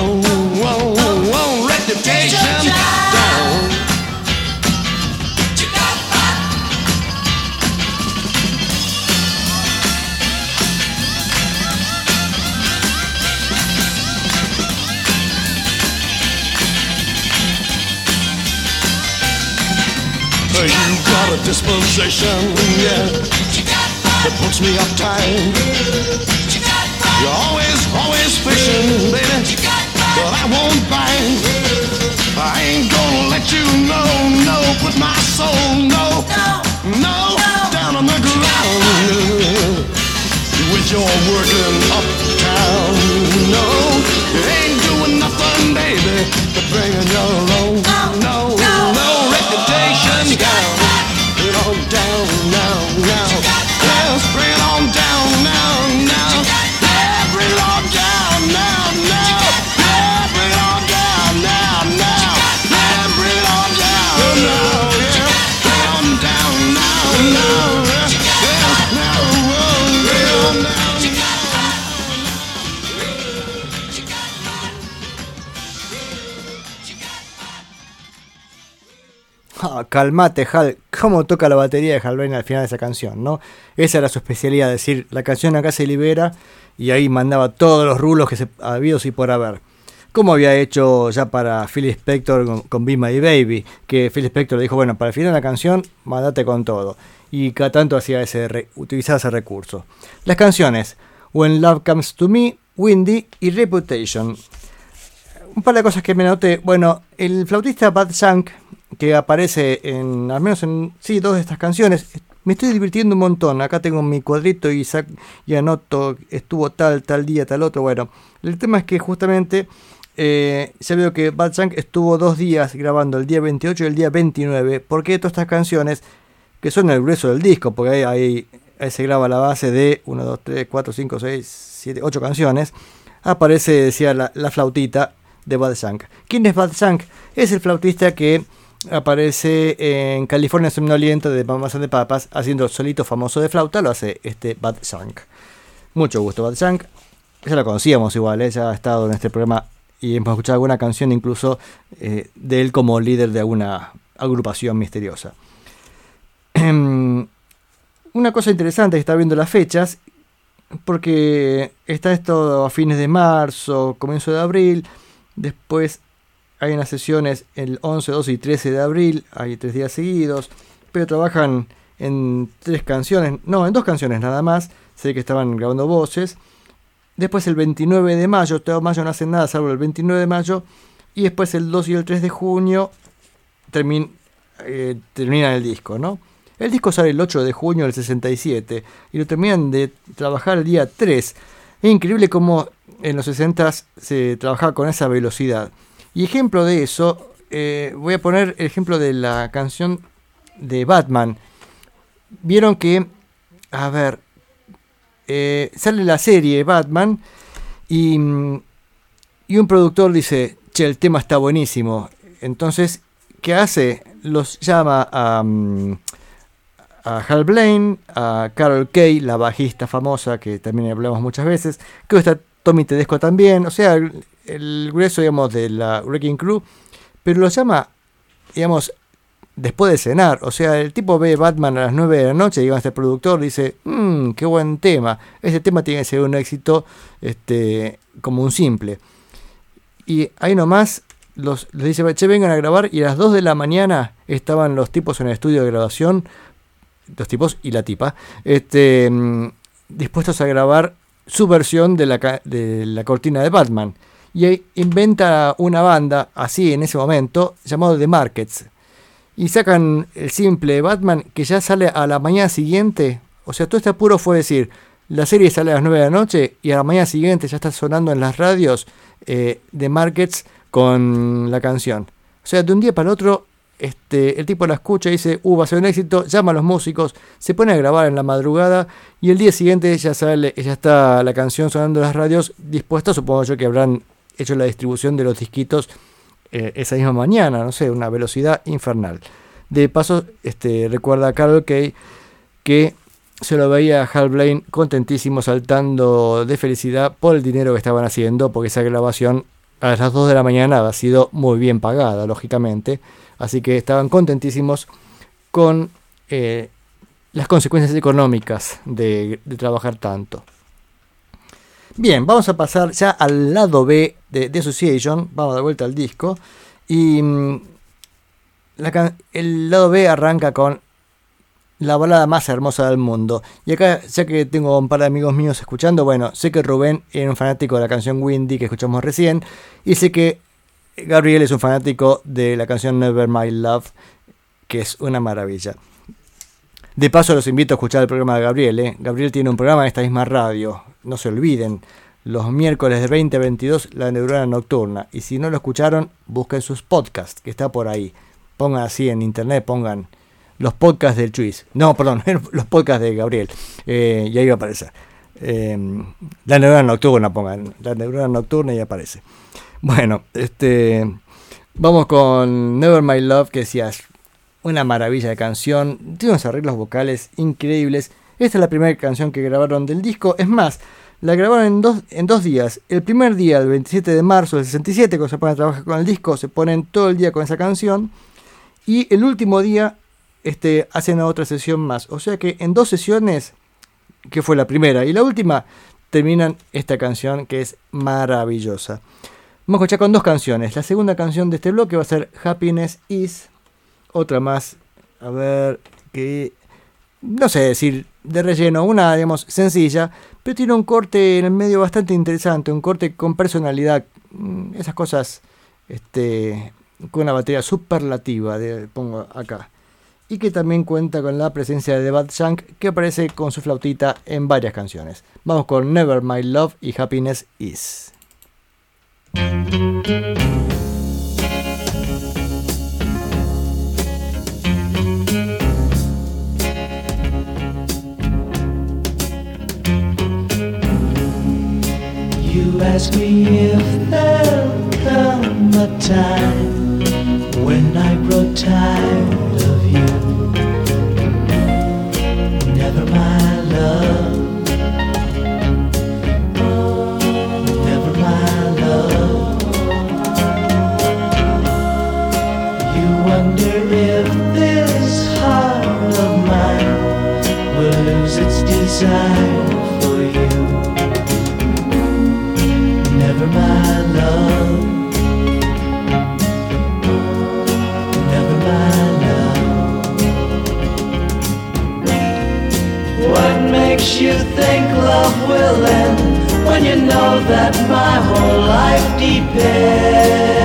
S5: You got a disposition, yeah, that puts me uptight. You're always, always fishing, baby, but I won't bite. I ain't gonna let you know, no, put my soul, no, no, down on the ground. With your working uptown, no, you ain't doing nothing, baby, but bringing your own, no, no, reputation down. Bring on down now, now. Yes, bring on down
S1: calmate, Hal. ¿Cómo toca la batería de Hal Blaine al final de esa canción, no? Esa era su especialidad, decir, la canción acá se libera y ahí mandaba todos los rulos que se habidos por haber. Como había hecho ya para Phil Spector con, con Be My Baby, que Phil Spector le dijo, bueno, para el final de la canción, mandate con todo. Y cada tanto hacía ese utilizaba ese recurso. Las canciones, When Love Comes to Me, Windy y Reputation un par de cosas que me noté. Bueno, el flautista Bad Shank, que aparece en, al menos en, sí, dos de estas canciones, me estoy divirtiendo un montón. Acá tengo mi cuadrito y, anoto, estuvo tal, tal día, tal otro. Bueno, el tema es que justamente eh, ya veo que Bad Shank estuvo dos días grabando, el día 28 y el día 29, porque todas estas canciones, que son el grueso del disco, porque ahí, ahí, ahí se graba la base de 1, 2, 3, 4, 5, 6, 7, 8 canciones, aparece, decía, la, la flautita de Bad Shank. ¿Quién es Bad Shank? Es el flautista que aparece en California Somnoliento de Mamas the Papas haciendo el solito famoso de flauta, lo hace este Bad Shank. Mucho gusto, Bad Shank. Ya lo conocíamos igual, ¿eh? ya ha estado en este programa y hemos escuchado alguna canción incluso eh, de él como líder de alguna agrupación misteriosa. Una cosa interesante está viendo las fechas, porque está esto a fines de marzo, comienzo de abril, después hay unas sesiones el 11, 12 y 13 de abril, hay tres días seguidos, pero trabajan en tres canciones, no, en dos canciones nada más, sé que estaban grabando voces. Después el 29 de mayo, todo mayo no hacen nada salvo el 29 de mayo, y después el 2 y el 3 de junio termin, eh, terminan el disco, ¿no? El disco sale el 8 de junio del 67 y lo terminan de trabajar el día 3. Es increíble cómo en los 60 se trabajaba con esa velocidad. Y ejemplo de eso, eh, voy a poner el ejemplo de la canción de Batman. Vieron que, a ver, eh, sale la serie Batman y, y un productor dice, che, el tema está buenísimo. Entonces, ¿qué hace? Los llama a, mm, a Hal Blaine, a Carol Kay, la bajista famosa que también hablamos muchas veces. Creo que está Tommy Tedesco también. O sea, el, el grueso, digamos, de la Wrecking Crew. Pero los llama, digamos, después de cenar. O sea, el tipo ve Batman a las 9 de la noche va a este productor dice, mmm, qué buen tema. Ese tema tiene que ser un éxito este, como un simple. Y ahí nomás los, les dice, che, vengan a grabar. Y a las 2 de la mañana estaban los tipos en el estudio de grabación, los tipos y la tipa, este, mm, dispuestos a grabar su versión de la, de la cortina de Batman. Y inventa una banda, así en ese momento, llamado The Markets. Y sacan el simple Batman que ya sale a la mañana siguiente. O sea, todo este apuro fue decir, la serie sale a las 9 de la noche y a la mañana siguiente ya está sonando en las radios eh, The Markets con la canción. O sea, de un día para el otro, este, el tipo la escucha y dice, uh, va a ser un éxito, llama a los músicos, se pone a grabar en la madrugada y el día siguiente ya sale, ya está la canción sonando en las radios dispuesta, supongo yo que habrán hecho la distribución de los disquitos eh, esa misma mañana, no sé, una velocidad infernal. De paso, este, recuerda a Carol Kay que se lo veía a Hal Blaine contentísimo saltando de felicidad por el dinero que estaban haciendo, porque esa grabación a las 2 de la mañana había sido muy bien pagada, lógicamente. Así que estaban contentísimos con eh, las consecuencias económicas de, de trabajar tanto. Bien, vamos a pasar ya al lado B de, de Association. Vamos de vuelta al disco. Y mm, la el lado B arranca con la balada más hermosa del mundo. Y acá, ya que tengo un par de amigos míos escuchando, bueno, sé que Rubén era un fanático de la canción Windy que escuchamos recién. Y sé que Gabriel es un fanático de la canción Never My Love, que es una maravilla. De paso los invito a escuchar el programa de Gabriel. ¿eh? Gabriel tiene un programa en esta misma radio. No se olviden. Los miércoles de 20 a 22, La Neurona Nocturna. Y si no lo escucharon, busquen sus podcasts, que está por ahí. Pongan así en internet, pongan los podcasts del Chuis. No, perdón, los podcasts de Gabriel. Eh, y ahí va a aparecer. Eh, la Neurona Nocturna, pongan. La Neurona Nocturna y aparece. Bueno, este... Vamos con Never My Love, que decías, una maravilla de canción, tiene unos arreglos vocales increíbles. Esta es la primera canción que grabaron del disco. Es más, la grabaron en dos, en dos días. El primer día, el 27 de marzo del 67, cuando se ponen a trabajar con el disco, se ponen todo el día con esa canción. Y el último día este, hacen otra sesión más. O sea que en dos sesiones, que fue la primera y la última, terminan esta canción que es maravillosa. Vamos a escuchar con dos canciones. La segunda canción de este bloque va a ser Happiness Is otra más, a ver, que no sé decir de relleno, una digamos sencilla, pero tiene un corte en el medio bastante interesante, un corte con personalidad, mm, esas cosas, este, con una batería superlativa, pongo acá, y que también cuenta con la presencia de Bad Shank, que aparece con su flautita en varias canciones. Vamos con Never My Love y Happiness Is.
S6: Ask me if there'll come a time when I grow tired will end when you know that my whole life depends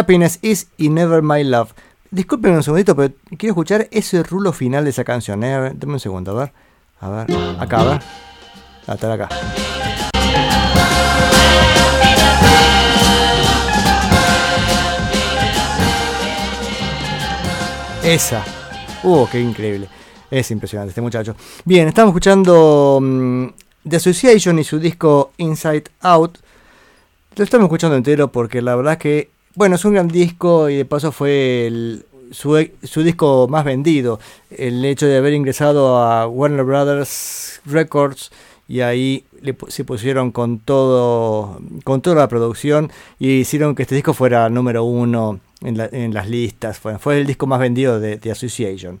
S1: Happiness is y Never My Love. Disculpen un segundito, pero quiero escuchar ese rulo final de esa canción. ¿eh? Un segundo, a ver. A ver, acá, a ver. Ah, está acá. Esa. Uh, qué increíble. Es impresionante este muchacho. Bien, estamos escuchando mm, The Association y su disco Inside Out. Lo estamos escuchando entero porque la verdad que, bueno, es un gran disco y de paso fue el- su, disco más vendido. El hecho de haber ingresado a Warner Brothers Records y ahí le se pusieron con todo con toda la producción y hicieron que este disco fuera número uno en, la- en las listas. Fue, fue el disco más vendido de, de Association.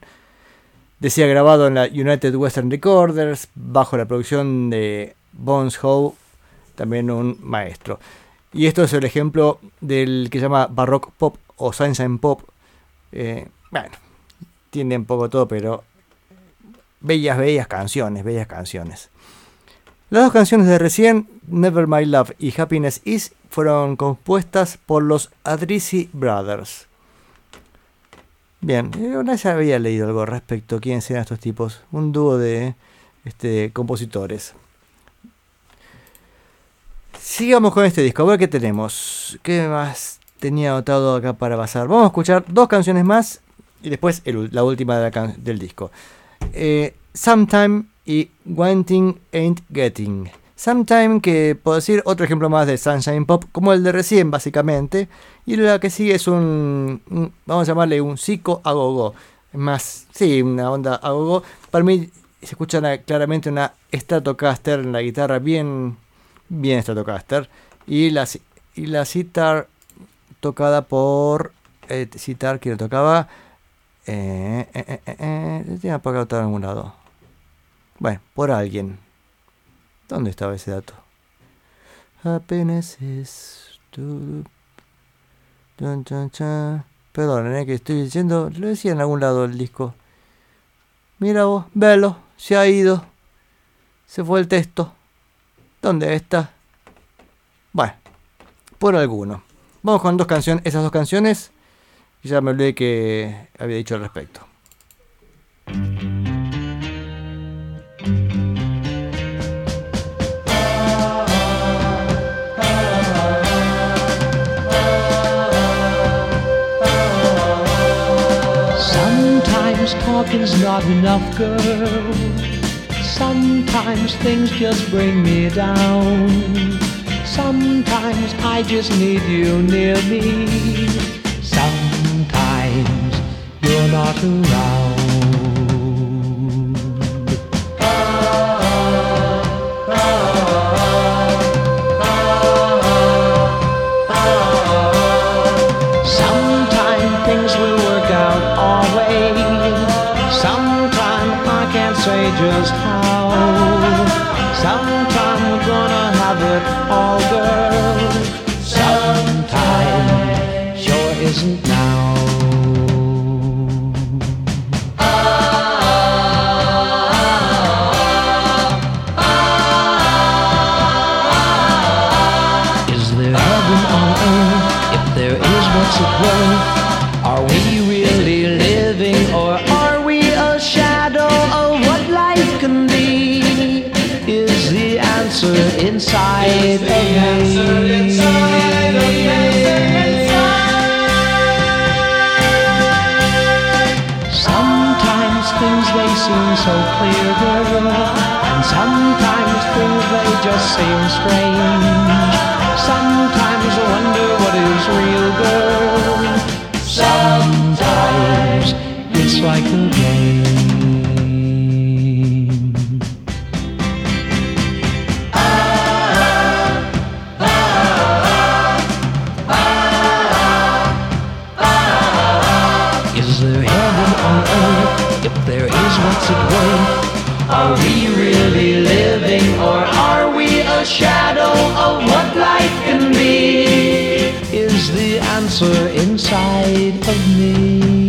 S1: Decía grabado en la United Western Recorders bajo la producción de Bones Howe, también un maestro. Y esto es el ejemplo del que se llama Baroque Pop o Sunshine Pop. Eh, bueno, tiene un poco todo, pero bellas, bellas canciones, bellas canciones. Las dos canciones de recién, Never My Love y Happiness Is, fueron compuestas por los Adrisi Brothers. Bien, yo una vez había leído algo respecto a quiénes eran estos tipos. Un dúo de este, compositores. Sigamos con este disco, a ver qué tenemos. ¿Qué más tenía anotado acá para pasar? Vamos a escuchar dos canciones más y después la última de la del disco. Eh, Sometime y Wanting Ain't Getting. Sometime, que puedo decir otro ejemplo más de Sunshine Pop, como el de recién, básicamente. Y la que sigue es un, vamos a llamarle un psico agogo. Más, sí, una onda agogo. Para mí se escucha claramente una Stratocaster en la guitarra, bien, bien Stratocaster. Y la, y la sitar tocada por. Eh, sitar, quien lo tocaba. Eh, eh, eh, eh, eh, por acá en algún lado. Bueno, por alguien. ¿Dónde estaba ese dato? Happiness is. Perdón, eh, que estoy diciendo, lo decía en algún lado el disco. Mira vos, velo, se ha ido. Se fue el texto. ¿Dónde está? Bueno, por alguno. Vamos con dos canciones, esas dos canciones. y Ya me olvidé que había dicho al respecto.
S6: Sometimes talking's not enough, girl. Sometimes things just bring me down. Sometimes I just need you near me. Sometimes you're not around. seems strange. Sometimes I wonder what is real, girl. Sometimes it's like a game. Ah, ah, ah, is there heaven on earth? If there is, what's it worth? Are we shadow of what life can be is the answer inside of me.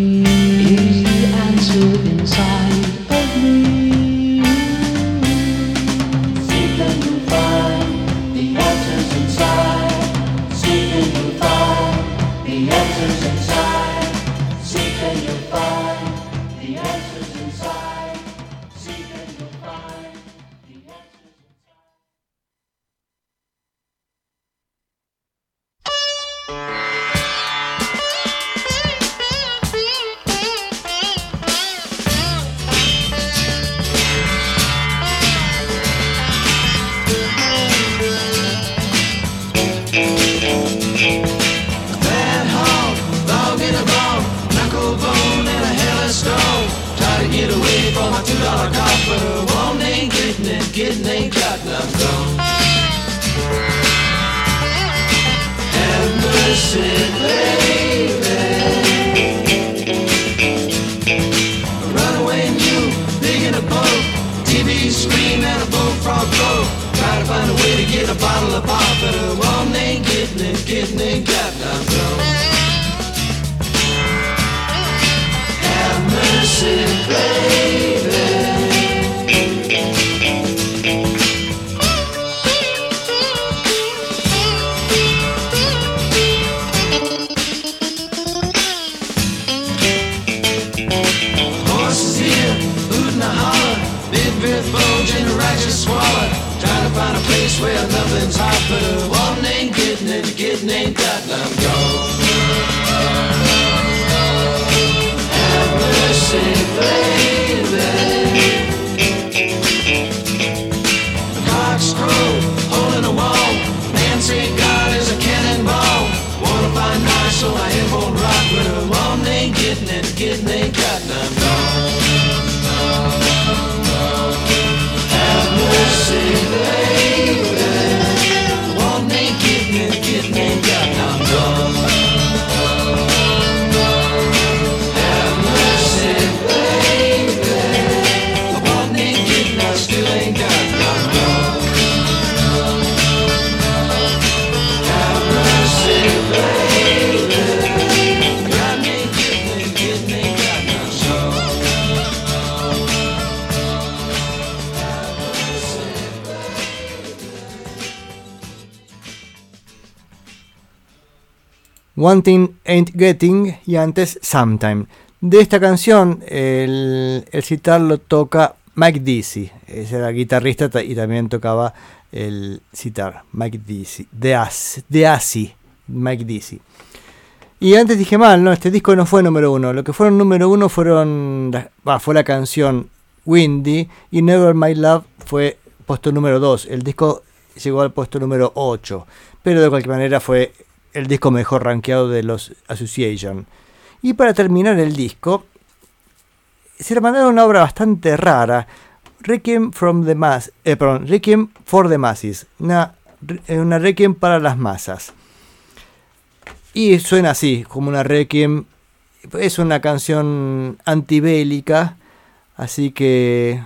S1: One Thing Ain't Getting y antes Sometime. De esta canción, el, el citar lo toca Mike Deasy, ese era guitarrista ta- y también tocaba el citar, Mike Deasy, Deas- Deasy, Mike Deasy. Y antes dije mal, no, este disco no fue número uno, lo que fueron número uno fueron, bah, fue la canción Windy y Never My Love fue puesto número 2, el disco llegó al puesto número 8, pero de cualquier manera fue el disco mejor rankeado de los Association. Y para terminar el disco, se le mandaron una obra bastante rara, Requiem from the Mass, eh, perdón, Requiem for the Masses, una, eh, una Requiem para las masas. Y suena así, como una Requiem, es una canción antibélica, así que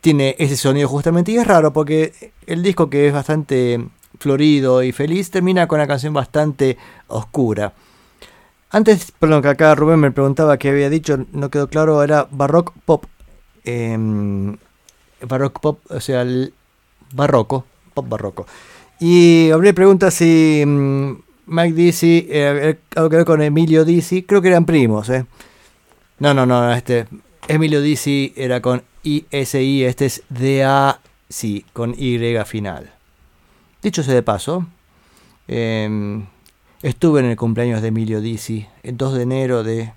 S1: tiene ese sonido justamente y es raro porque el disco que es bastante florido y feliz termina con una canción bastante oscura. Antes, perdón, que acá Rubén me preguntaba qué había dicho, no quedó claro, era Baroque Pop. baroque Pop, o sea, el barroco, pop barroco. Y hablé pregunta si mm, Mike Dizzy, eh, algo que ver con Emilio Dizzy, creo que eran primos, ¿eh? No, no, no, este, Emilio Dizzy era con ISI, este es DAC, con Y final. Dicho sea de paso, em, Estuve en el cumpleaños de Emilio Dizzy, el 2 de enero de...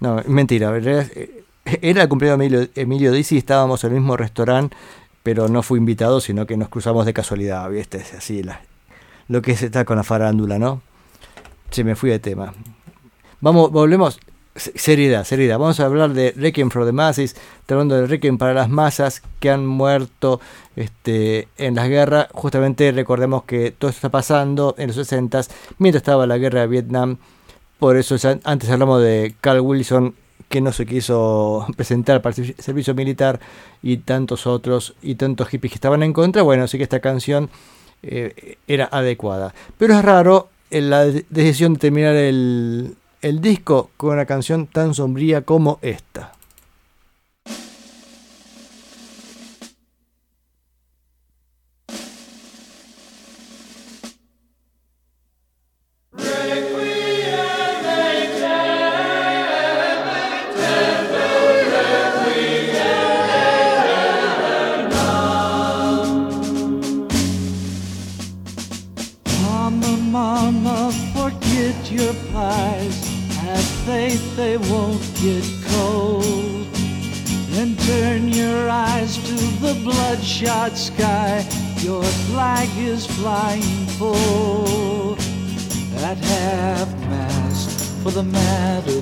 S1: No, mentira, eh, era el cumpleaños de Emilio, Emilio Dizzy, estábamos en el mismo restaurante, pero no fui invitado, sino que nos cruzamos de casualidad, ¿viste? Así la- lo que es estar con la farándula, ¿no? Se me fui de tema. Vamos, volvemos. Se- Seriedad, seriedad. Vamos a hablar de Requiem for the Masses, hablando de Requiem para las masas que han muerto este, en las guerras. Justamente recordemos que todo esto está pasando en los 60 mientras estaba la guerra de Vietnam. Por eso antes hablamos de Carl Wilson que no se quiso presentar para el servi- servicio militar y tantos otros y tantos hippies que estaban en contra. Bueno, sí que esta canción eh, era adecuada. Pero es raro la de- decisión de terminar el, el disco con una canción tan sombría como esta.
S3: Bloodshot sky. Your flag is flying full. At half mast for the matadors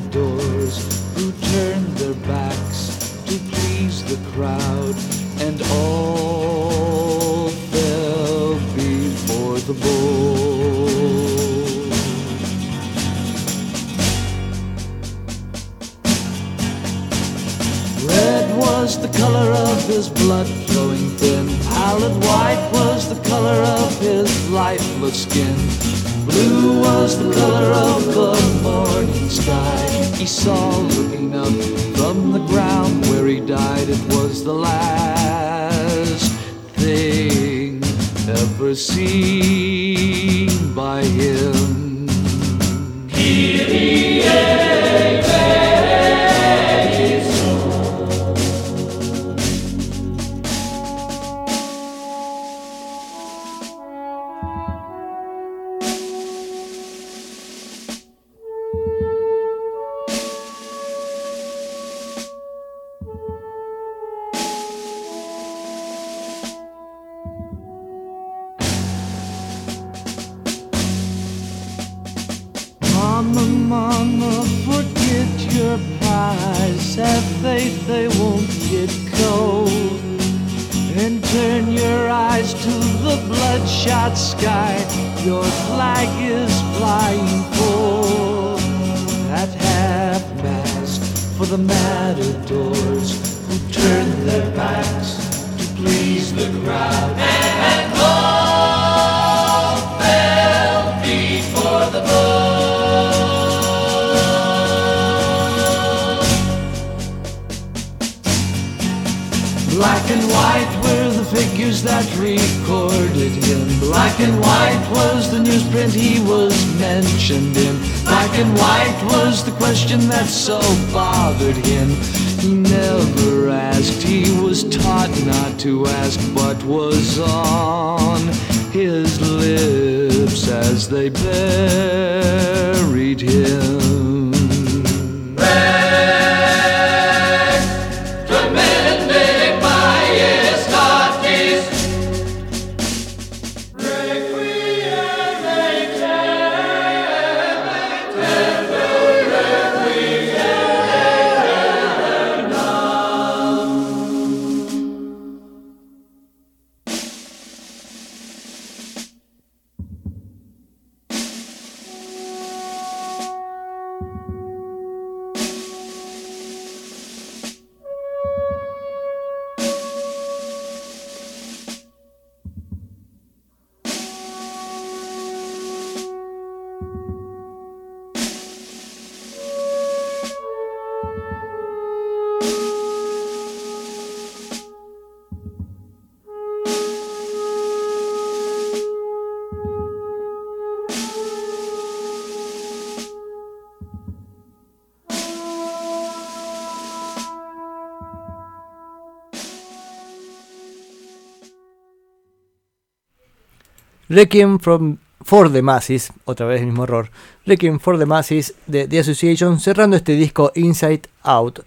S1: Requiem from, for the Masses, otra vez el mismo error. Requiem for the Masses de The Association, cerrando este disco Inside Out,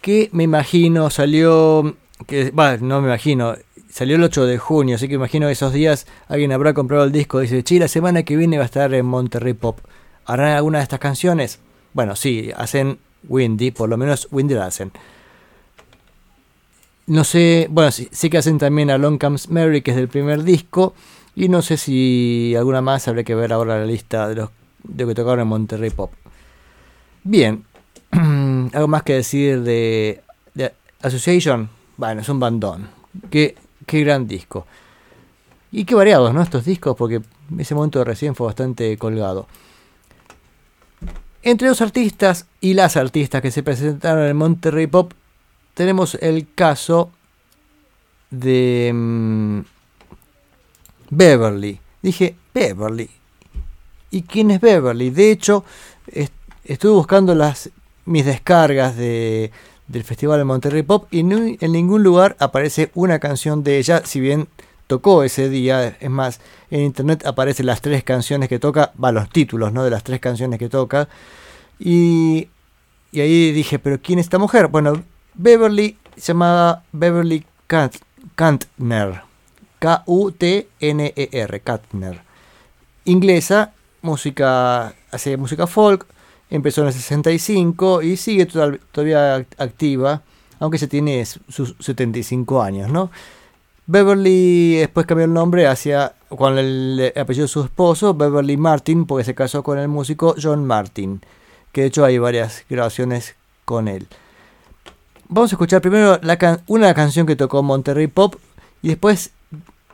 S1: que me imagino salió, que, bueno, no me imagino, salió el 8 de junio, así que imagino esos días alguien habrá comprado el disco dice, che, la semana que viene va a estar en Monterrey Pop. ¿Harán alguna de estas canciones? Bueno, sí, hacen Windy, por lo menos Windy la hacen. No sé, bueno, sí, sí que hacen también a Long Comes Mary, que es del primer disco. Y no sé si alguna más habrá que ver ahora la lista de los de lo que tocaron en Monterrey Pop. Bien, algo más que decir de, Association. Bueno, es un bandón. Qué, qué gran disco. Y qué variados, ¿no? Estos discos, porque ese momento recién fue bastante colgado. Entre los artistas y las artistas que se presentaron en Monterrey Pop, tenemos el caso de mm, Beverly. Dije, Beverly. ¿Y quién es Beverly? De hecho, est- estuve buscando las, mis descargas de, del Festival de Monterrey Pop y no- en ningún lugar aparece una canción de ella, si bien tocó ese día. Es más, en internet aparecen las tres canciones que toca, va, los títulos, ¿no? De las tres canciones que toca. Y, y ahí dije, ¿pero quién es esta mujer? Bueno, Beverly se llamaba Beverly Kant, Kantner. K-U-T-N-E-R, Kantner. Inglesa, música, hace música folk, empezó en el 65 y sigue todavía act- activa, aunque se tiene sus 75 años, ¿no? Beverly después cambió el nombre hacia, con el apellido de su esposo, Beverly Martin, porque se casó con el músico John Martin, que de hecho hay varias grabaciones con él. Vamos a escuchar primero una canción que tocó Monterrey Pop y después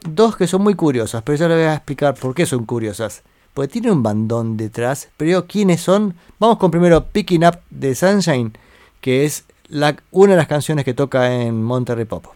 S1: dos que son muy curiosas, pero ya les voy a explicar por qué son curiosas. Porque tiene un bandón detrás, pero ¿quiénes son? Vamos con primero Picking Up de Sunshine, que es una de las canciones que toca en Monterrey Pop.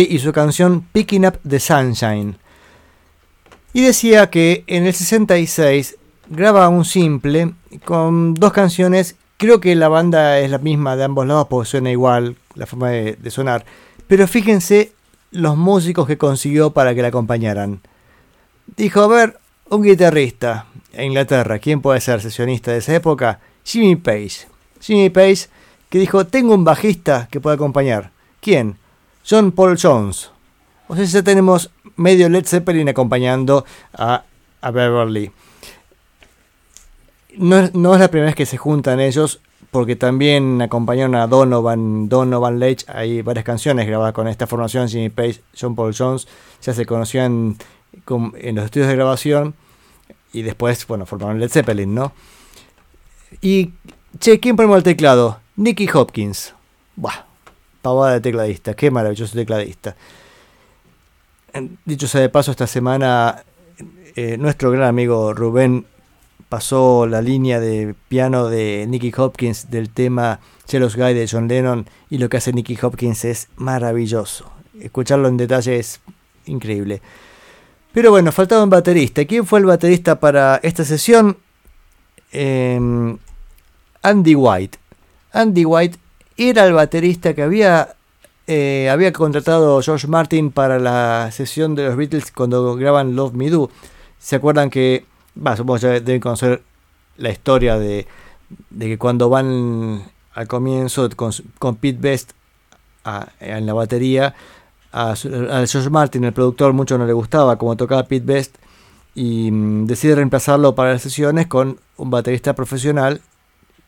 S1: Y su canción Picking Up the Sunshine. Y decía que en el 66 graba un simple con dos canciones. Creo que la banda es la misma de ambos lados porque suena igual la forma de, de sonar. Pero fíjense los músicos que consiguió para que la acompañaran. Dijo, a ver, un guitarrista en Inglaterra, ¿quién puede ser sesionista de esa época? Jimmy Page. Jimmy Page que dijo, tengo un bajista que puede acompañar. ¿Quién? John Paul Jones. O sea, ya tenemos medio Led Zeppelin acompañando a, a Beverly. No, es- no es la primera vez que se juntan ellos, porque también acompañaron a Donovan, Donovan Leitch. Hay varias canciones grabadas con esta formación, Jimmy Page, John Paul Jones. Ya se conocían con- en los estudios de grabación y después, bueno, formaron Led Zeppelin, ¿no? Y, che, ¿quién ponemos al teclado? Nicky Hopkins. Buah, pavada de tecladista, qué maravilloso tecladista. Dicho sea de paso, esta semana eh, nuestro gran amigo Rubén pasó la línea de piano de Nicky Hopkins del tema Jealous Guy de John Lennon y lo que hace Nicky Hopkins es maravilloso. Escucharlo en detalle es increíble. Pero bueno, faltaba un baterista. ¿Quién fue el baterista para esta sesión? Em, Andy White. Andy White era el baterista que había, eh, había contratado George Martin para la sesión de los Beatles cuando graban Love Me Do. ¿Se acuerdan que, bah, supongo que deben conocer la historia de, que cuando van al comienzo con, Pete Best en la batería, a George Martin, el productor, mucho no le gustaba como tocaba Pete Best y mm, decide reemplazarlo para las sesiones con un baterista profesional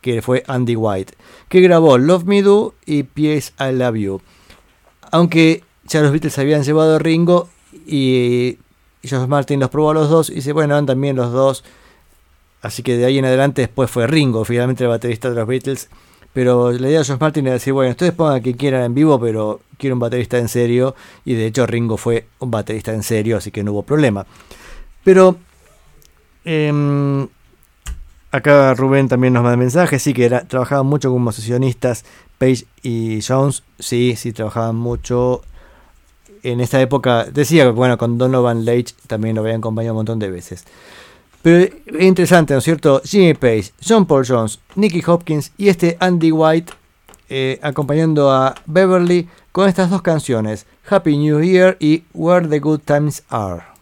S1: que fue Andy White, que grabó Love Me Do y P.S. I Love You. Aunque ya los Beatles habían llevado a Ringo y George Martin los probó a los dos y dice, bueno, van también los dos. Así que de ahí en adelante después fue Ringo, finalmente el baterista de los Beatles. Pero la idea de George Martin era decir, bueno, ustedes pongan a quien quieran en vivo, pero quiero un baterista en serio. Y de hecho Ringo fue un baterista en serio, así que no hubo problema. Pero em, acá Rubén también nos manda mensajes, sí que trabajaban mucho como sesionistas, Page y Jones, sí, sí trabajaban mucho. En esta época, decía que bueno, con Donovan Leitch también lo habían acompañado un montón de veces. Pero es interesante, ¿no es cierto? Jimmy Page, John Paul Jones, Nicky Hopkins y este Andy White eh, acompañando a Beverly con estas dos canciones, Happy New Year y Where the Good Times Are.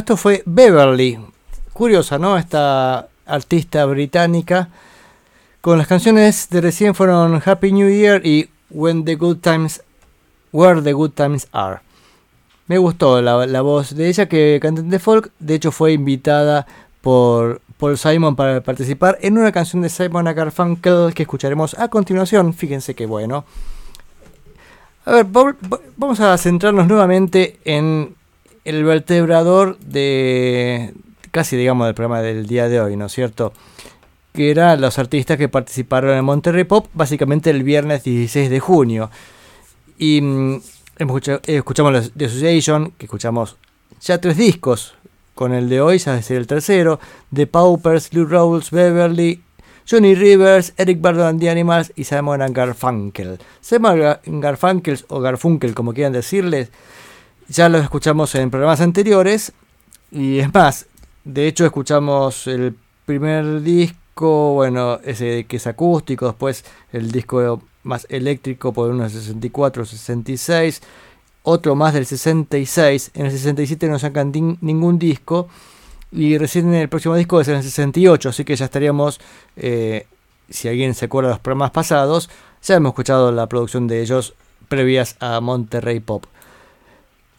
S1: Esto fue Beverly. Curiosa, ¿no? Esta artista británica. Con las canciones de recién fueron Happy New Year y When the Good Times Where the Good Times Are. Me gustó la, la voz de ella, que cantante folk. De hecho, fue invitada por Paul Simon para participar en una canción de Simon Garfunkel que escucharemos a continuación. Fíjense qué bueno. A ver, vamos a centrarnos nuevamente en el vertebrador de casi digamos del programa del día de hoy, ¿no es cierto? Que eran los artistas que participaron en Monterrey Pop básicamente el viernes 16 de junio. Y mm, escuchamos los The Association, que escuchamos ya tres discos, con el de hoy, ya es el tercero, The Paupers, Lou Rawls, Beverly, Johnny Rivers, Eric Burdon and the Animals y Simon Garfunkel. Simon Gar- Garfunkel o Garfunkel, como quieran decirles, ya los escuchamos en programas anteriores. Y es más, de hecho escuchamos el primer disco, bueno, ese que es acústico, después el disco más eléctrico por unos 64, 66, otro más del 66, en el 67 no sacan ningún disco y recién en el próximo disco es en el 68, así que ya estaríamos, eh, si alguien se acuerda de los programas pasados, ya hemos escuchado la producción de ellos previas a Monterrey Pop.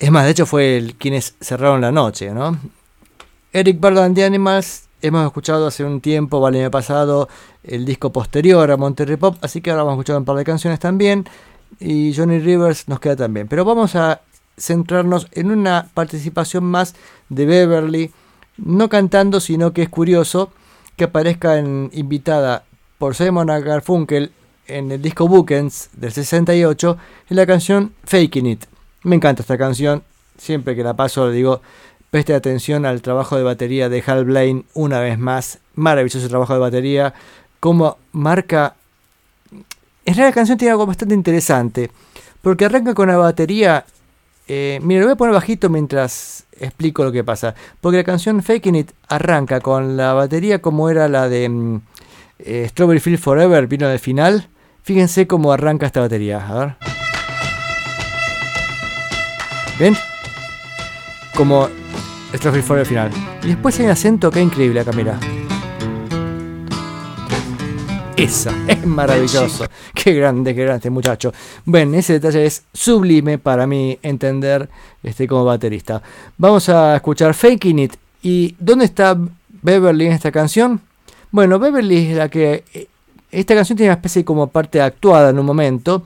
S1: Es más, de hecho fue el, quienes cerraron la noche, ¿no? Eric Burdon and the Animals, hemos escuchado hace un tiempo, vale, el año pasado, el disco posterior a Monterrey Pop, así que ahora vamos a escuchar un par de canciones también. Y Johnny Rivers nos queda también. Pero vamos a centrarnos en una participación más de Beverly, no cantando, sino que es curioso que aparezca en, invitada por Simon Garfunkel en el disco Bookends del 68 en la canción Faking It. Me encanta esta canción, siempre que la paso le digo, preste atención al trabajo de batería de Hal Blaine una vez más, maravilloso trabajo de batería, como marca... En realidad la canción tiene algo bastante interesante, porque arranca con la batería... Eh, mira, lo voy a poner bajito mientras explico lo que pasa. Porque la canción Faking It arranca con la batería como era la de mm, eh, Strawberry Field Forever, vino del final. Fíjense cómo arranca esta batería. A ver. ¿Ven? Como Forever final. Y después hay un acento que es increíble acá, mira. Esa, es maravilloso. Qué grande, qué grande este muchacho. Bueno, ese detalle es sublime para mí entender este, como baterista. Vamos a escuchar Faking It. ¿Y dónde está Beverly en esta canción? Bueno, Beverly es la que... eh, Esta canción tiene una especie como parte actuada en un momento.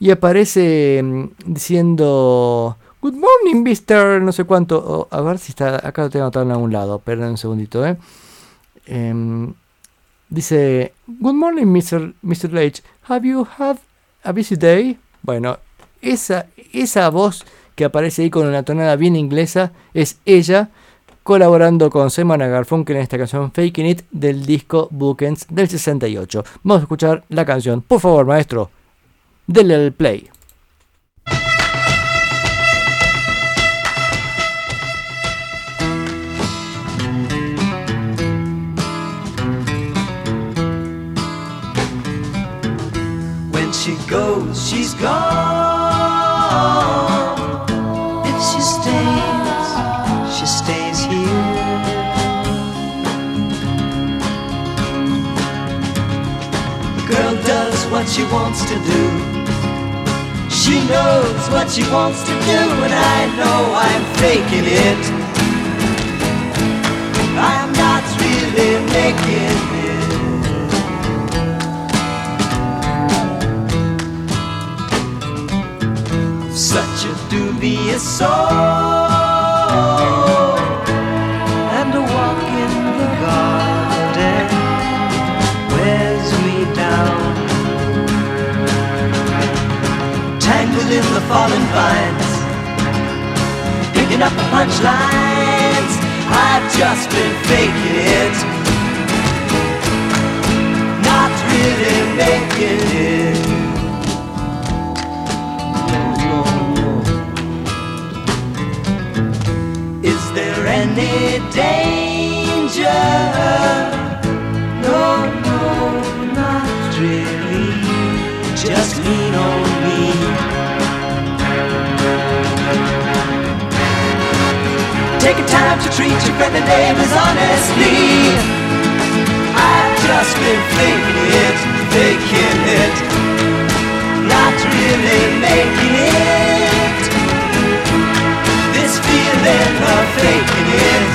S1: Y aparece mm, diciendo... Good morning, Mr. No sé cuánto. O, a ver si está... Acá lo tengo anotado en algún lado. Perdón un segundito, ¿eh? Em, Dice, Good morning, Mr. Mr. Leitch. Have you had a busy day? Bueno, esa, esa voz que aparece ahí con una tonada bien inglesa es ella colaborando con Simon Garfunkel en esta canción Faking It del disco Bookends del 68. Vamos a escuchar la canción. Por favor, maestro, denle el play.
S6: Goes, she's gone. If she stays, she stays here. The girl does what she wants to do. She knows what she wants to do, and I know I'm faking it. I'm not really making such a dubious soul. And a walk in the garden wears me down. Tangled in the fallen vines picking up punchlines. I've just been faking it. Not really making it any danger? No, no, not really. Just lean on me. Take your time. To treat your friendly name is honestly. I've just been faking it, faking it, not really making it. Of faking it,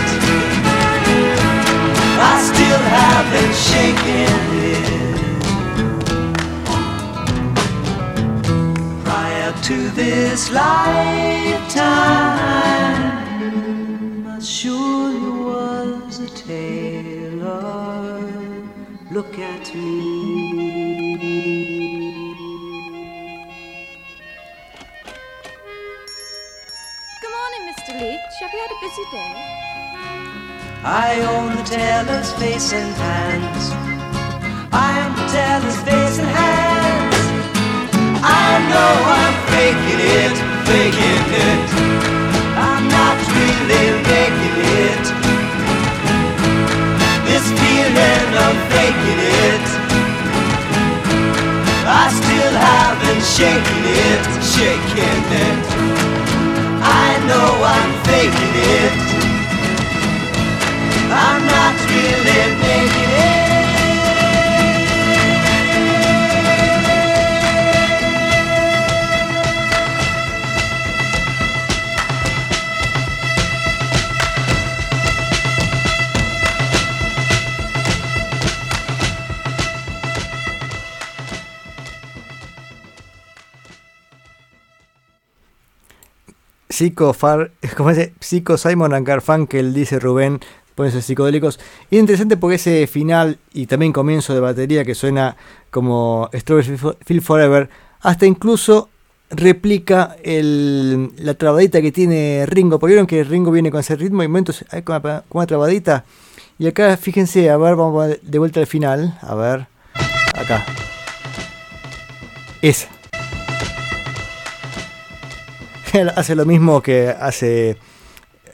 S6: I still haven't shaken it. Prior to this lifetime, I surely was a tailor. Look at me.
S7: Busy day?
S6: I own the tailor's face and hands. I'm the tailor's face and hands. I know I'm faking it, faking it. I'm not really making it. This feeling of faking it. I still haven't shaken it, shaken it. I know I'm faking it. I'm not really making
S1: Psico Far, ¿cómo dice? Psico Simon and Garfunkel, dice Rubén, ponerse psicodélicos. Y es interesante porque ese final y también comienzo de batería que suena como Strawberry Feel Forever, hasta incluso replica la trabadita que tiene Ringo. Porque vieron que Ringo viene con ese ritmo y momentos con una, una trabadita. Y acá, fíjense, a ver, vamos de vuelta al final. A ver, acá. Esa. hace lo mismo que hace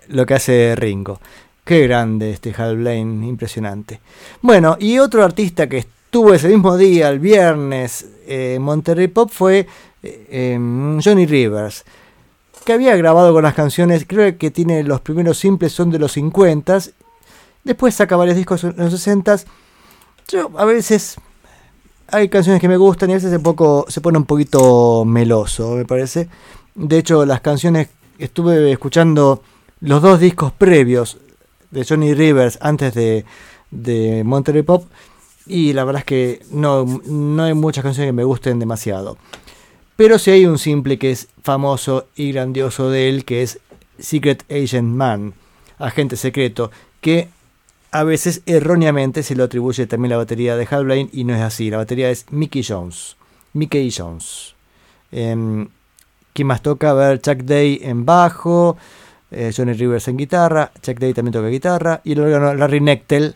S1: lo que hace Ringo. Qué grande este Hal Blaine, impresionante. Bueno, y otro artista que estuvo ese mismo día, el viernes, eh, en Monterrey Pop fue eh, em, Johnny Rivers, que había grabado con las canciones, creo que tiene los primeros simples son de los 50 después saca varios discos en los 60 Yo a veces hay canciones que me gustan y a veces se, poco, se pone un poquito meloso, me parece. De hecho, las canciones, estuve escuchando los dos discos previos de Johnny Rivers antes de, de Monterey Pop y la verdad es que no, no hay muchas canciones que me gusten demasiado. Pero sí hay un simple que es famoso y grandioso de él, que es Secret Agent Man, agente secreto, que a veces erróneamente se lo atribuye también la batería de Hal Blaine y no es así. La batería es Mickey Jones. Mickey Jones. Em, ¿Quién más toca? A ver, Chuck Day en bajo, eh, Johnny Rivers en guitarra, Chuck Day también toca guitarra, y el órgano Larry Nectel,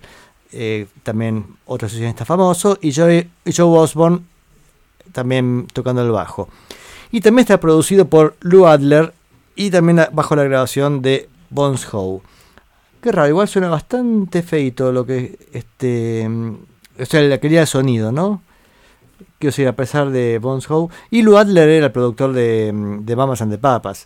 S1: eh, también otro sesionista famoso, y Joe, Joe Osborne también tocando el bajo. Y también está producido por Lou Adler y también bajo la grabación de Bones Howe. Qué raro, igual suena bastante feito lo que este. O sea, la calidad de sonido, ¿no? Quiero decir, a pesar de Bones Howe. Y Lou Adler era el productor de, de Mamas and the Papas.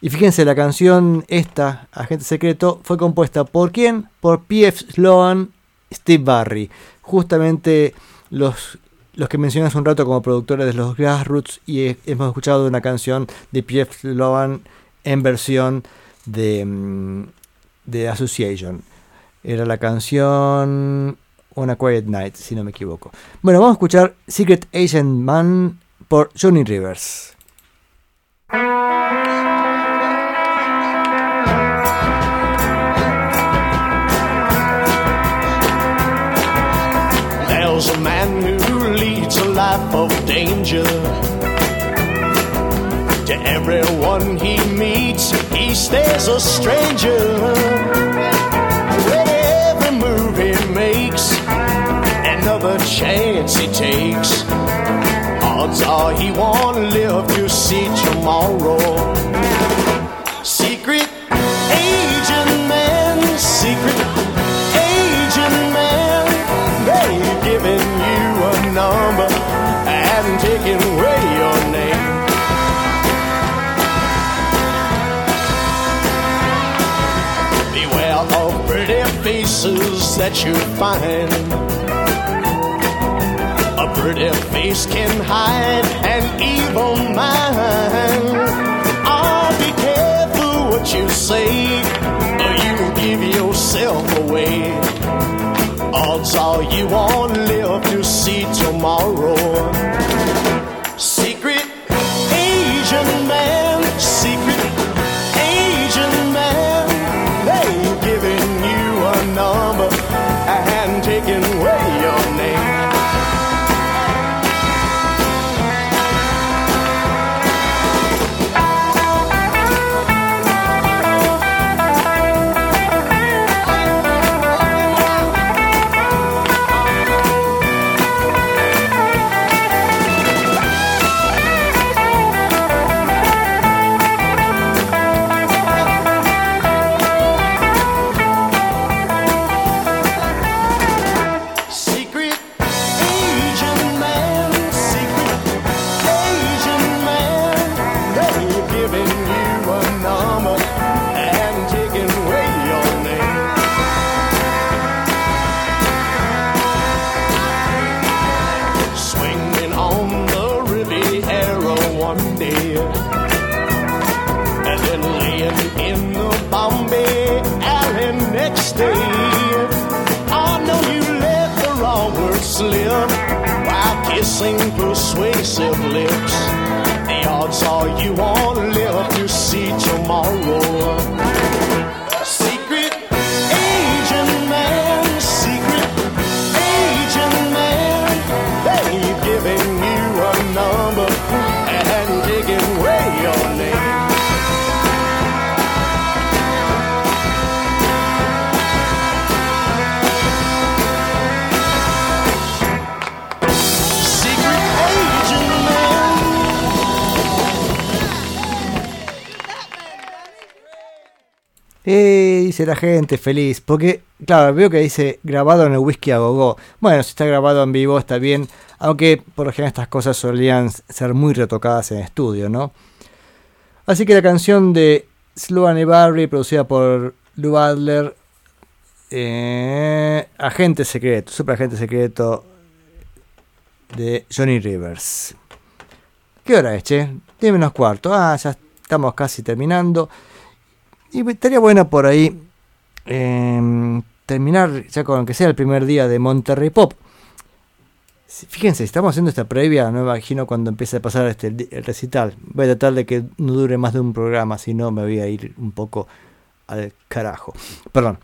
S1: Y fíjense, la canción esta, Agente Secreto, fue compuesta por quién? Por P.F. Sloan, Steve Barry. Justamente los, los que mencioné hace un rato como productores de los Grassroots. Y he- hemos escuchado una canción de P.F. Sloan en versión mm, de Association. Era la canción Una Quiet Night, si no me equivoco. Bueno, vamos a escuchar Secret Agent Man por Johnny Rivers.
S5: There's a man who leads a life of danger. To everyone he meets, he stays a stranger. With every makes, another chance he takes. Odds are he won't live to see tomorrow. Secret agent man, secret agent man. They've given you a number and taken away your name. Beware of pretty faces that you find. Pretty face can hide an evil mind. Oh, ah, be careful what you say, or you will give yourself away. Odds are you won't live to see tomorrow. You won't live to see tomorrow.
S1: Eh, dice la gente feliz. Porque, claro, veo que dice grabado en el whisky a gogo. Bueno, si está grabado en vivo está bien. Aunque por lo general estas cosas solían ser muy retocadas en estudio, ¿no? Así que la canción de Sloan y Barry, producida por Lou Adler, eh, Agente Secreto, Super Agente Secreto de Johnny Rivers. ¿Qué hora es, che? 10 menos cuarto. Ah, ya estamos casi terminando. Y estaría bueno por ahí eh, terminar ya con que sea el primer día de Monterrey Pop. Fíjense, estamos haciendo esta previa, no me imagino cuando empiece a pasar este el, recital. Voy a tratar de que no dure más de un programa, si no me voy a ir un poco al carajo. Perdón.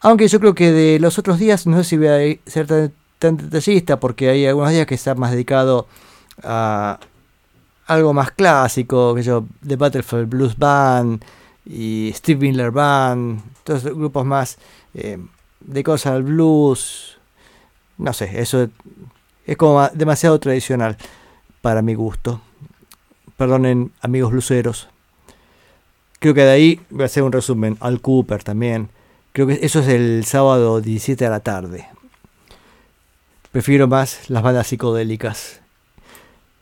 S1: Aunque yo creo que de los otros días no sé si voy a ser tan, tan detallista porque hay algunos días que está más dedicado a algo más clásico, que yo, The Battlefield Blues Band y Steve Miller Band, todos esos grupos más eh, de cosas al blues. No sé, eso es como ma- demasiado tradicional para mi gusto. Perdonen, amigos bluseros. Creo que de ahí voy a hacer un resumen. Al Cooper también. Creo que eso es el sábado 17 a la tarde. Prefiero más las bandas psicodélicas.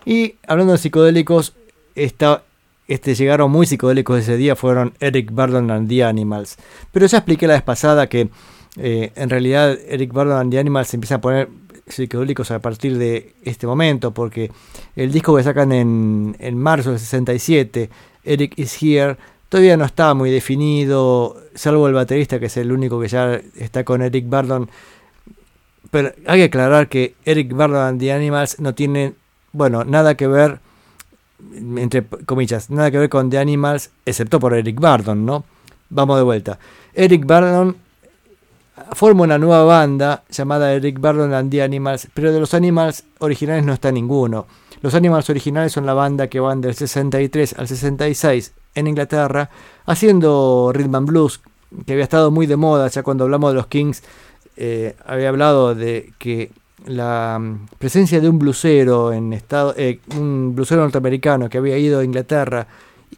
S1: Y hablando de psicodélicos, esta, este, llegaron muy psicodélicos ese día, fueron Eric Burdon and the Animals. Pero ya expliqué la vez pasada que eh, en realidad Eric Burdon and the Animals se empieza a poner psicodélicos a partir de este momento, porque el disco que sacan en, en marzo del 67, Eric is Here, todavía no está muy definido, salvo el baterista que es el único que ya está con Eric Burdon. Pero hay que aclarar que Eric Burdon and the Animals no tienen, bueno, nada que ver, entre comillas, nada que ver con The Animals, excepto por Eric Burdon, ¿no? Vamos de vuelta. Eric Burdon forma una nueva banda llamada Eric Burdon and the Animals, pero de los Animals originales no está ninguno. Los Animals originales son la banda que van del 63 al 66 en Inglaterra, haciendo rhythm and blues, que había estado muy de moda ya cuando hablamos de los Kings. eh, había hablado de que la mm, presencia de un blusero en estado, eh, un blusero norteamericano que había ido a Inglaterra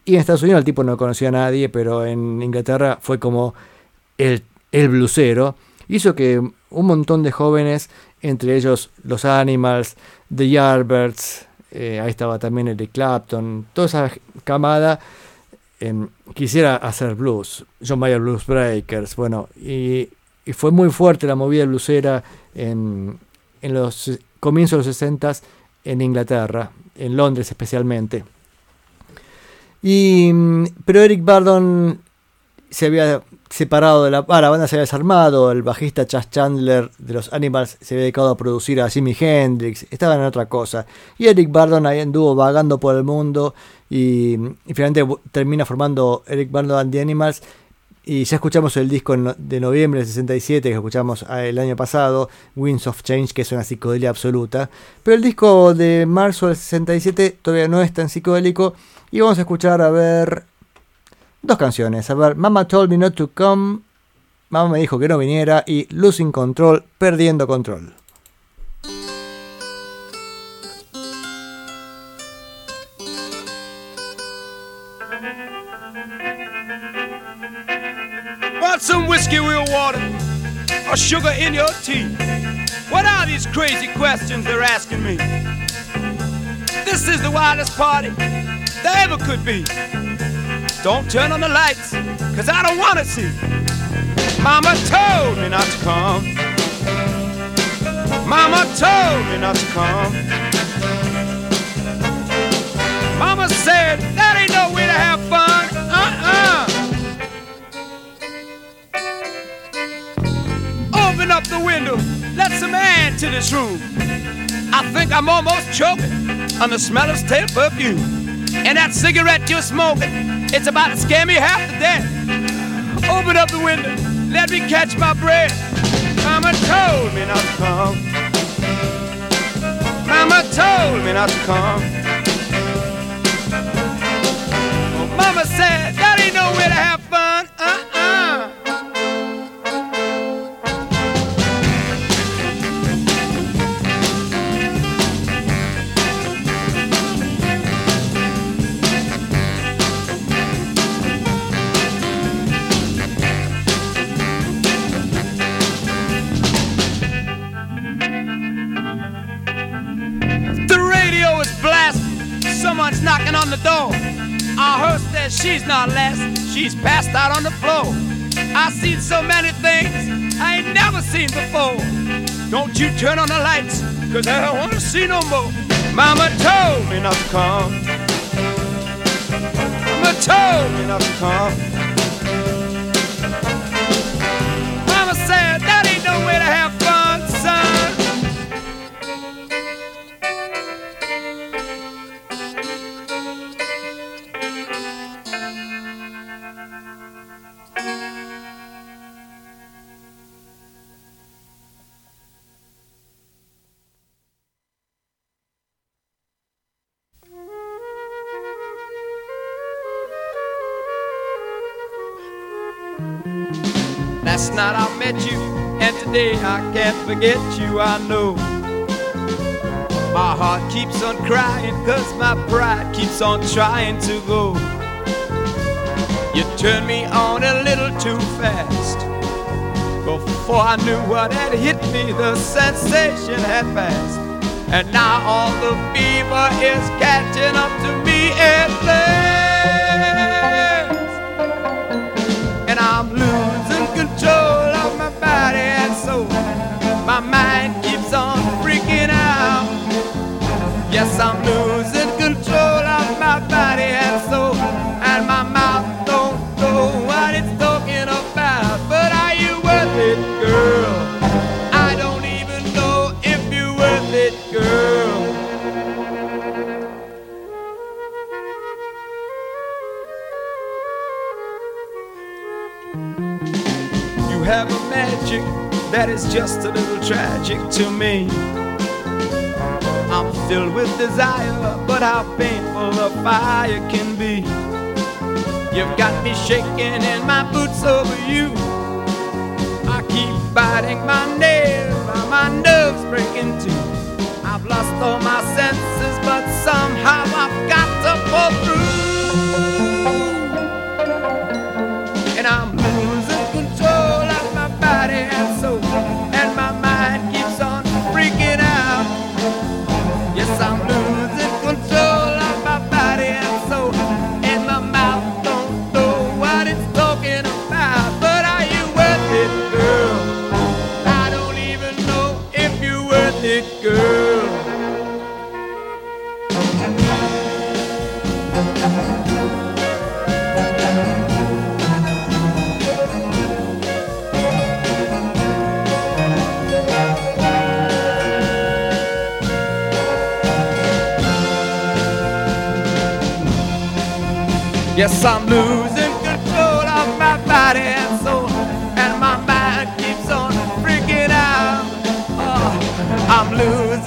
S1: y en Estados Unidos el tipo no conocía a nadie, pero en Inglaterra fue como el, el blusero, hizo que un montón de jóvenes, entre ellos los Animals, The Yardbirds, eh, ahí estaba también Eric Clapton, toda esa camada em, quisiera hacer blues, John Mayer Blues Breakers, bueno, y, y fue muy fuerte la movida bluesera en, en los comienzos de los 60 en Inglaterra, en Londres especialmente. Y, mm, pero Eric Bardon se había separado de la, ah, banda se había desarmado, el bajista Chas Chandler de los Animals se había dedicado a producir a Jimi Hendrix, estaban en otra cosa. Y Eric Bardon ahí anduvo vagando por el mundo y, finalmente termina formando Eric Bardon and the Animals. Y ya escuchamos el disco de noviembre del 67 que escuchamos ah, el año pasado, Winds of Change, que es una psicodelia absoluta. Pero el disco de marzo del 67 todavía no es tan psicodélico. Y vamos a escuchar a ver dos canciones. A ver, Mama Told Me Not to Come. Mamá me dijo que no viniera. Y Losing Control, Perdiendo Control.
S8: Want some whiskey, real water, or sugar in your tea? What are these crazy questions they're asking me? This is the wildest party there ever could be. Don't turn on the lights, cause I don't wanna see. Mama told me not to come. Mama told me not to come. Mama said up the window, let some air into this room. I think I'm almost choking on the smell of stale perfume. And that cigarette you're smoking, it's about to scare me half to death. Open up the window, let me catch my breath. Mama told me not to come. Mama told me not to come. Mama said that ain't no way to have fun. Uh-uh. Someone's knocking on the door. Our hostess, she's not less. She's passed out on the floor. I've seen so many things I ain't never seen before. Don't you turn on the lights, cause I don't wanna see no more. Mama told me not to come. Mama told me not to come. Mama said that ain't no way to have Last night I met you, and today I can't forget you, I know. My heart keeps on crying, cause my pride keeps on trying to go. You turned me on a little too fast. Before I knew what had hit me, the sensation had passed. And now all the fever is catching up to me at last My mind keeps on freaking out. Yes, I'm losing control of my body and soul, and my mouth don't know what it's talking about. But are you worth it, girl? I don't even know if you're worth it, girl. You have a magic that is just a little tragic to me. I'm filled with desire, but how painful the fire can be. You've got me shaking in my boots over you. I keep biting my nails, my nerves breaking too. I've lost all my senses, but somehow I've got to pull through and I'm losing control of my body and soul, Yes, I'm losing control of my body and soul, and my mind keeps on freaking out. Oh, I'm losing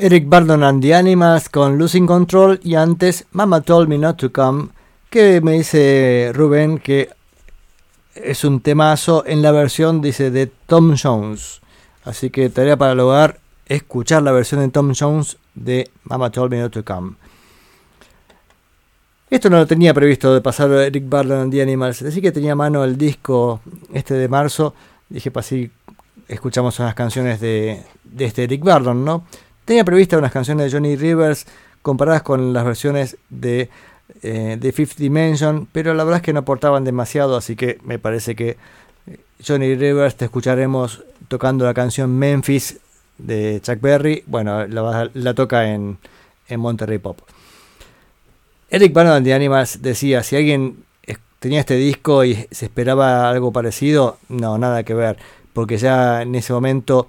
S1: Eric Burdon and the Animals con Losing Control y antes Mama Told Me Not to Come, que me dice Rubén que es un temazo en la versión, dice, de Tom Jones. Así que tarea para el hogar, escuchar la versión de Tom Jones de Mama Told Me Not to Come. Esto no lo tenía previsto de pasar Eric Burdon and the Animals, así que tenía a mano el disco este de marzo. Dije, para así escuchamos unas canciones de, de este Eric Burdon, ¿no? Tenía previstas unas canciones de Johnny Rivers comparadas con las versiones de, eh, de Fifth Dimension, pero la verdad es que no aportaban demasiado, así que me parece que eh, Johnny Rivers te escucharemos tocando la canción Memphis de Chuck Berry. Bueno, la, toca en, en Monterrey Pop. Eric Burdon de Animals decía, si alguien tenía este disco y se esperaba algo parecido, no, nada que ver, porque ya en ese momento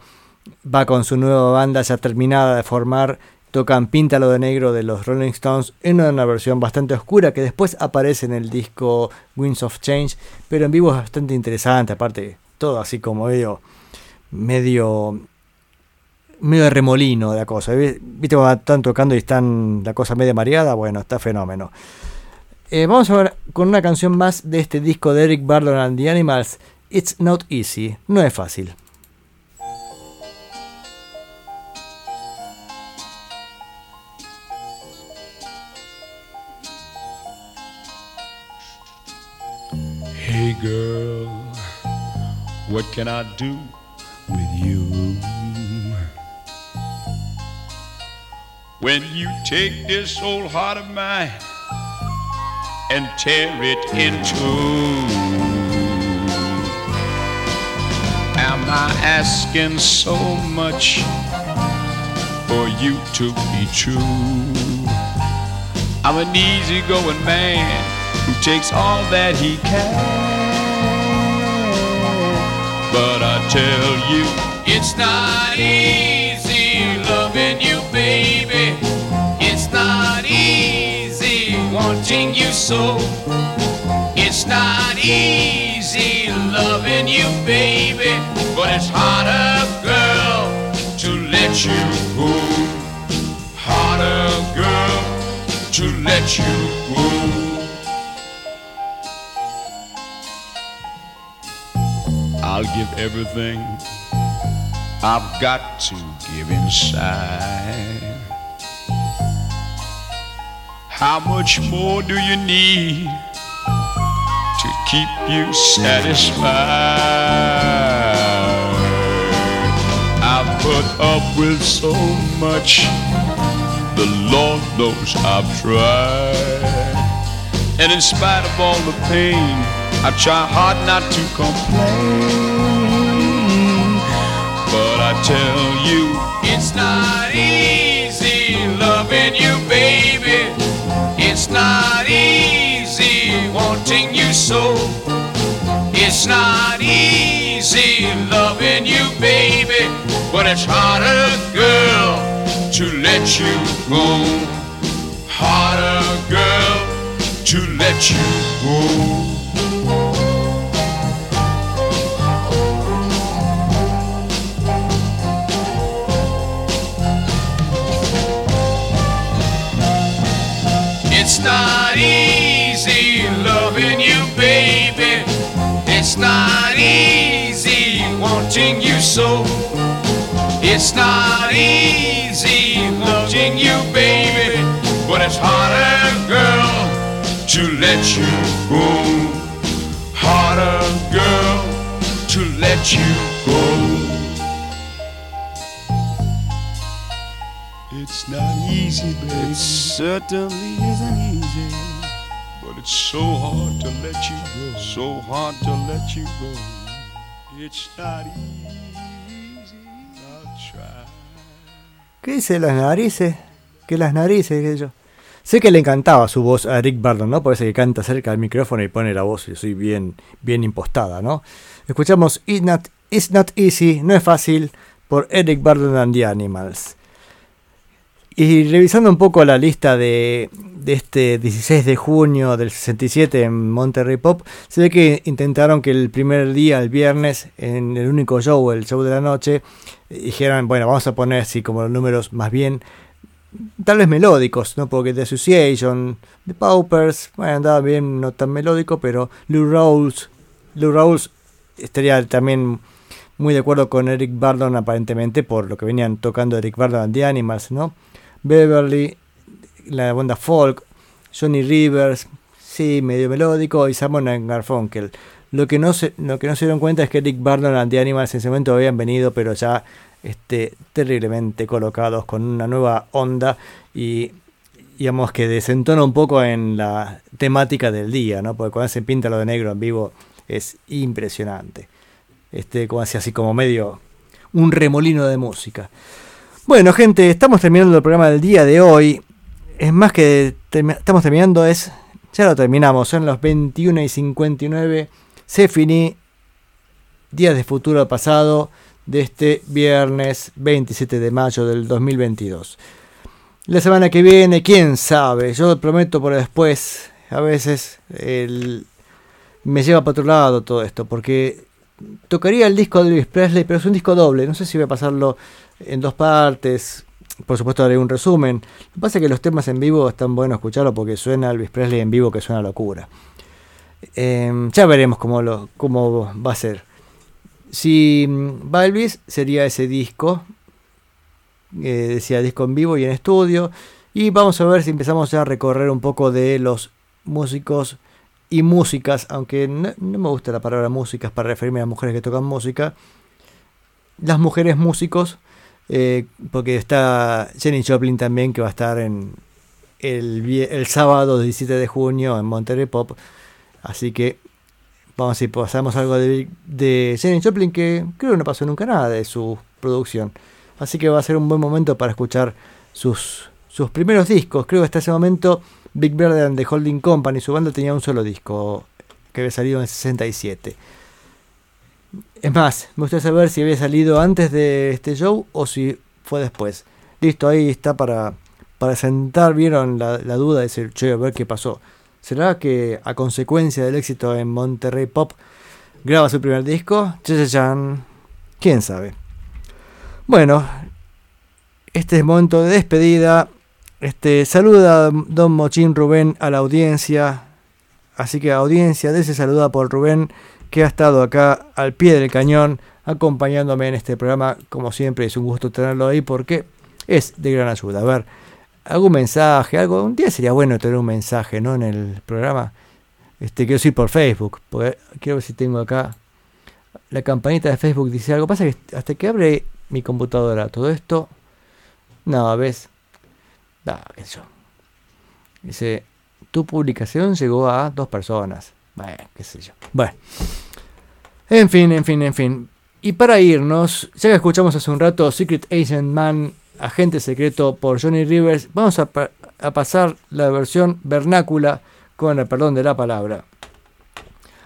S1: va con su nueva banda ya terminada de formar, tocan Píntalo de Negro de los Rolling Stones en una versión bastante oscura que después aparece en el disco Winds of Change, pero en vivo es bastante interesante, aparte todo así como medio medio medio remolino de la cosa. ¿vi- ¿Viste cuando están tocando y están la cosa media mareada? Bueno, está fenómeno. Eh, vamos a ver con una canción más de este disco de Eric Burdon and the Animals. It's not easy, no es fácil.
S9: Girl, what can I do with you? When you take this old heart of mine and tear it in two. Am I asking so much for you to be true? I'm an easygoing man who takes all that he can. But I tell you, it's not easy loving you, baby. It's not easy wanting you so. It's not easy loving you, baby. But it's harder, girl, to let you go. Harder, girl, to let you go. I'll give everything I've got to give inside. How much more do you need to keep you satisfied? I've put up with so much, the Lord knows I've tried. And in spite of all the pain, I try hard not to complain. But I tell you, it's not easy loving you, baby. It's not easy wanting you so. It's not easy loving you, baby. But it's harder, girl, to let you go. Harder, girl, to let you go. It's not easy loving you, baby. It's not easy wanting you so. It's not easy wanting you, baby. But it's harder, girl, to let you go. Harder, girl, to let you go. It's not easy, baby. It certainly isn't easy. But it's so hard to let you go. So hard to let you go. It's not easy. I'll try.
S1: ¿Qué dice las narices? Que las narices, que yo. Sé que le encantaba su voz a Eric Burdon, ¿no? Por eso que canta cerca del micrófono y pone la voz y soy bien, bien impostada, ¿no? Escuchamos It's Not, It's Not Easy, no es fácil, por Eric Burdon and the Animals. Y revisando un poco la lista de, este 16 de junio del 67 en Monterrey Pop, se ve que intentaron que el primer día, el viernes, en el único show, el show de la noche, dijeran, bueno, vamos a poner así como los números más bien, tal vez melódicos, ¿no? Porque The Association, The Paupers, bueno, andaba bien, no tan melódico, pero Lou Rawls, Lou Rawls estaría también muy de acuerdo con Eric Burdon aparentemente por lo que venían tocando Eric Burdon and the Animals, ¿no? Beverly, la banda folk, Johnny Rivers, sí, medio melódico, y Simon Garfunkel. Lo que, no se, lo que no se dieron cuenta es que Eric Burdon and the Animals en ese momento habían venido, pero ya este, terriblemente colocados con una nueva onda y digamos que desentona un poco en la temática del día, ¿no? Porque cuando se pinta lo de negro en vivo es impresionante. Este, como así, así como medio un remolino de música. Bueno, gente, estamos terminando el programa del día de hoy. Es más que estamos terminando, es. Ya lo terminamos, son las 21 y 59. Se finí. Días de futuro pasado de este viernes 27 de mayo del 2022. La semana que viene, quién sabe, yo prometo por después, a veces me lleva para otro lado todo esto, porque tocaría el disco de Elvis Presley, pero es un disco doble, no sé si voy a pasarlo en dos partes, por supuesto haré un resumen. Lo que pasa es que los temas en vivo están buenos escucharlo porque suena Elvis Presley en vivo que suena locura. Em, ya veremos cómo, lo, cómo va a ser. Si mm, va Elvis, sería ese disco. eh, decía disco en vivo y en estudio. Y vamos a ver si empezamos ya a recorrer un poco de los músicos y músicas, aunque no, no me gusta la palabra músicas para referirme a mujeres que tocan música. Las mujeres músicos, eh, porque está Jenny Joplin también, que va a estar en el, el sábado 17 de junio en Monterrey Pop. Así que vamos a si pasamos algo de, de Jenny Joplin, que creo que no pasó nunca nada de su producción. Así que va a ser un buen momento para escuchar sus, sus primeros discos. Creo que hasta ese momento Big Bird and the Holding Company, su banda tenía un solo disco que había salido en el 67. Es más, me gustaría saber si había salido antes de este show o si fue después. Listo, ahí está para, para sentar, vieron la, la duda de decir, che, a ver qué pasó. ¿Será que a consecuencia del éxito en Monterrey Pop graba su primer disco? Chachachan. ¿Quién sabe? Bueno, este es momento de despedida. Este, saluda Don Mochín Rubén a la audiencia. Así que audiencia, dese saluda por Rubén, que ha estado acá al pie del cañón, acompañándome en este programa. Como siempre, es un gusto tenerlo ahí porque es de gran ayuda. A ver, algún mensaje, algo. Un día sería bueno tener un mensaje, ¿no? En el programa. Este, quiero decir por Facebook, porque quiero ver si tengo acá la campanita de Facebook dice algo. Pasa que hasta que abre mi computadora todo esto, no, ves, da, yo. Dice, tu publicación llegó a dos personas. Bueno, qué sé yo. Bueno, en fin, en fin, en fin. Y para irnos, ya que escuchamos hace un rato Secret Agent Man, Agente Secreto por Johnny Rivers, vamos a, pa- a pasar la versión vernácula con el perdón de la palabra.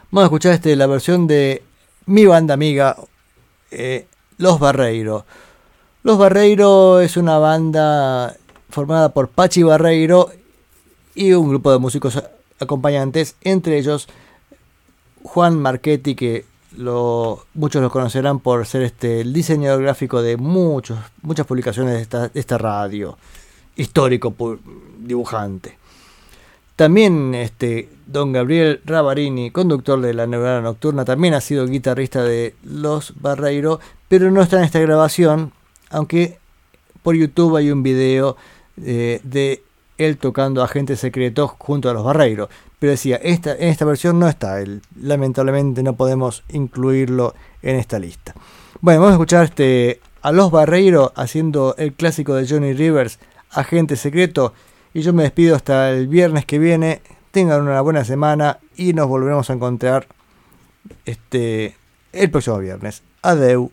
S1: Vamos a escuchar este, la versión de mi banda amiga, eh, Los Barreiro. Los Barreiro es una banda formada por Pachi Barreiro y un grupo de músicos acompañantes, entre ellos Juan Marchetti, que lo, muchos lo conocerán por ser este, el diseñador gráfico de muchos, muchas publicaciones de esta, esta radio, histórico dibujante. También este, don Gabriel Ravarini, conductor de la Neurona Nocturna, también ha sido guitarrista de Los Barreiro, pero no está en esta grabación, aunque por YouTube hay un video eh, de él tocando Agente Secreto junto a Los Barreiro. Pero decía, esta, en esta versión no está él. Lamentablemente no podemos incluirlo en esta lista. Bueno, vamos a escuchar este, a Los Barreiro haciendo el clásico de Johnny Rivers, Agente Secreto. Y yo me despido hasta el viernes que viene. Tengan una buena semana y nos volveremos a encontrar este, el próximo viernes. Adeu.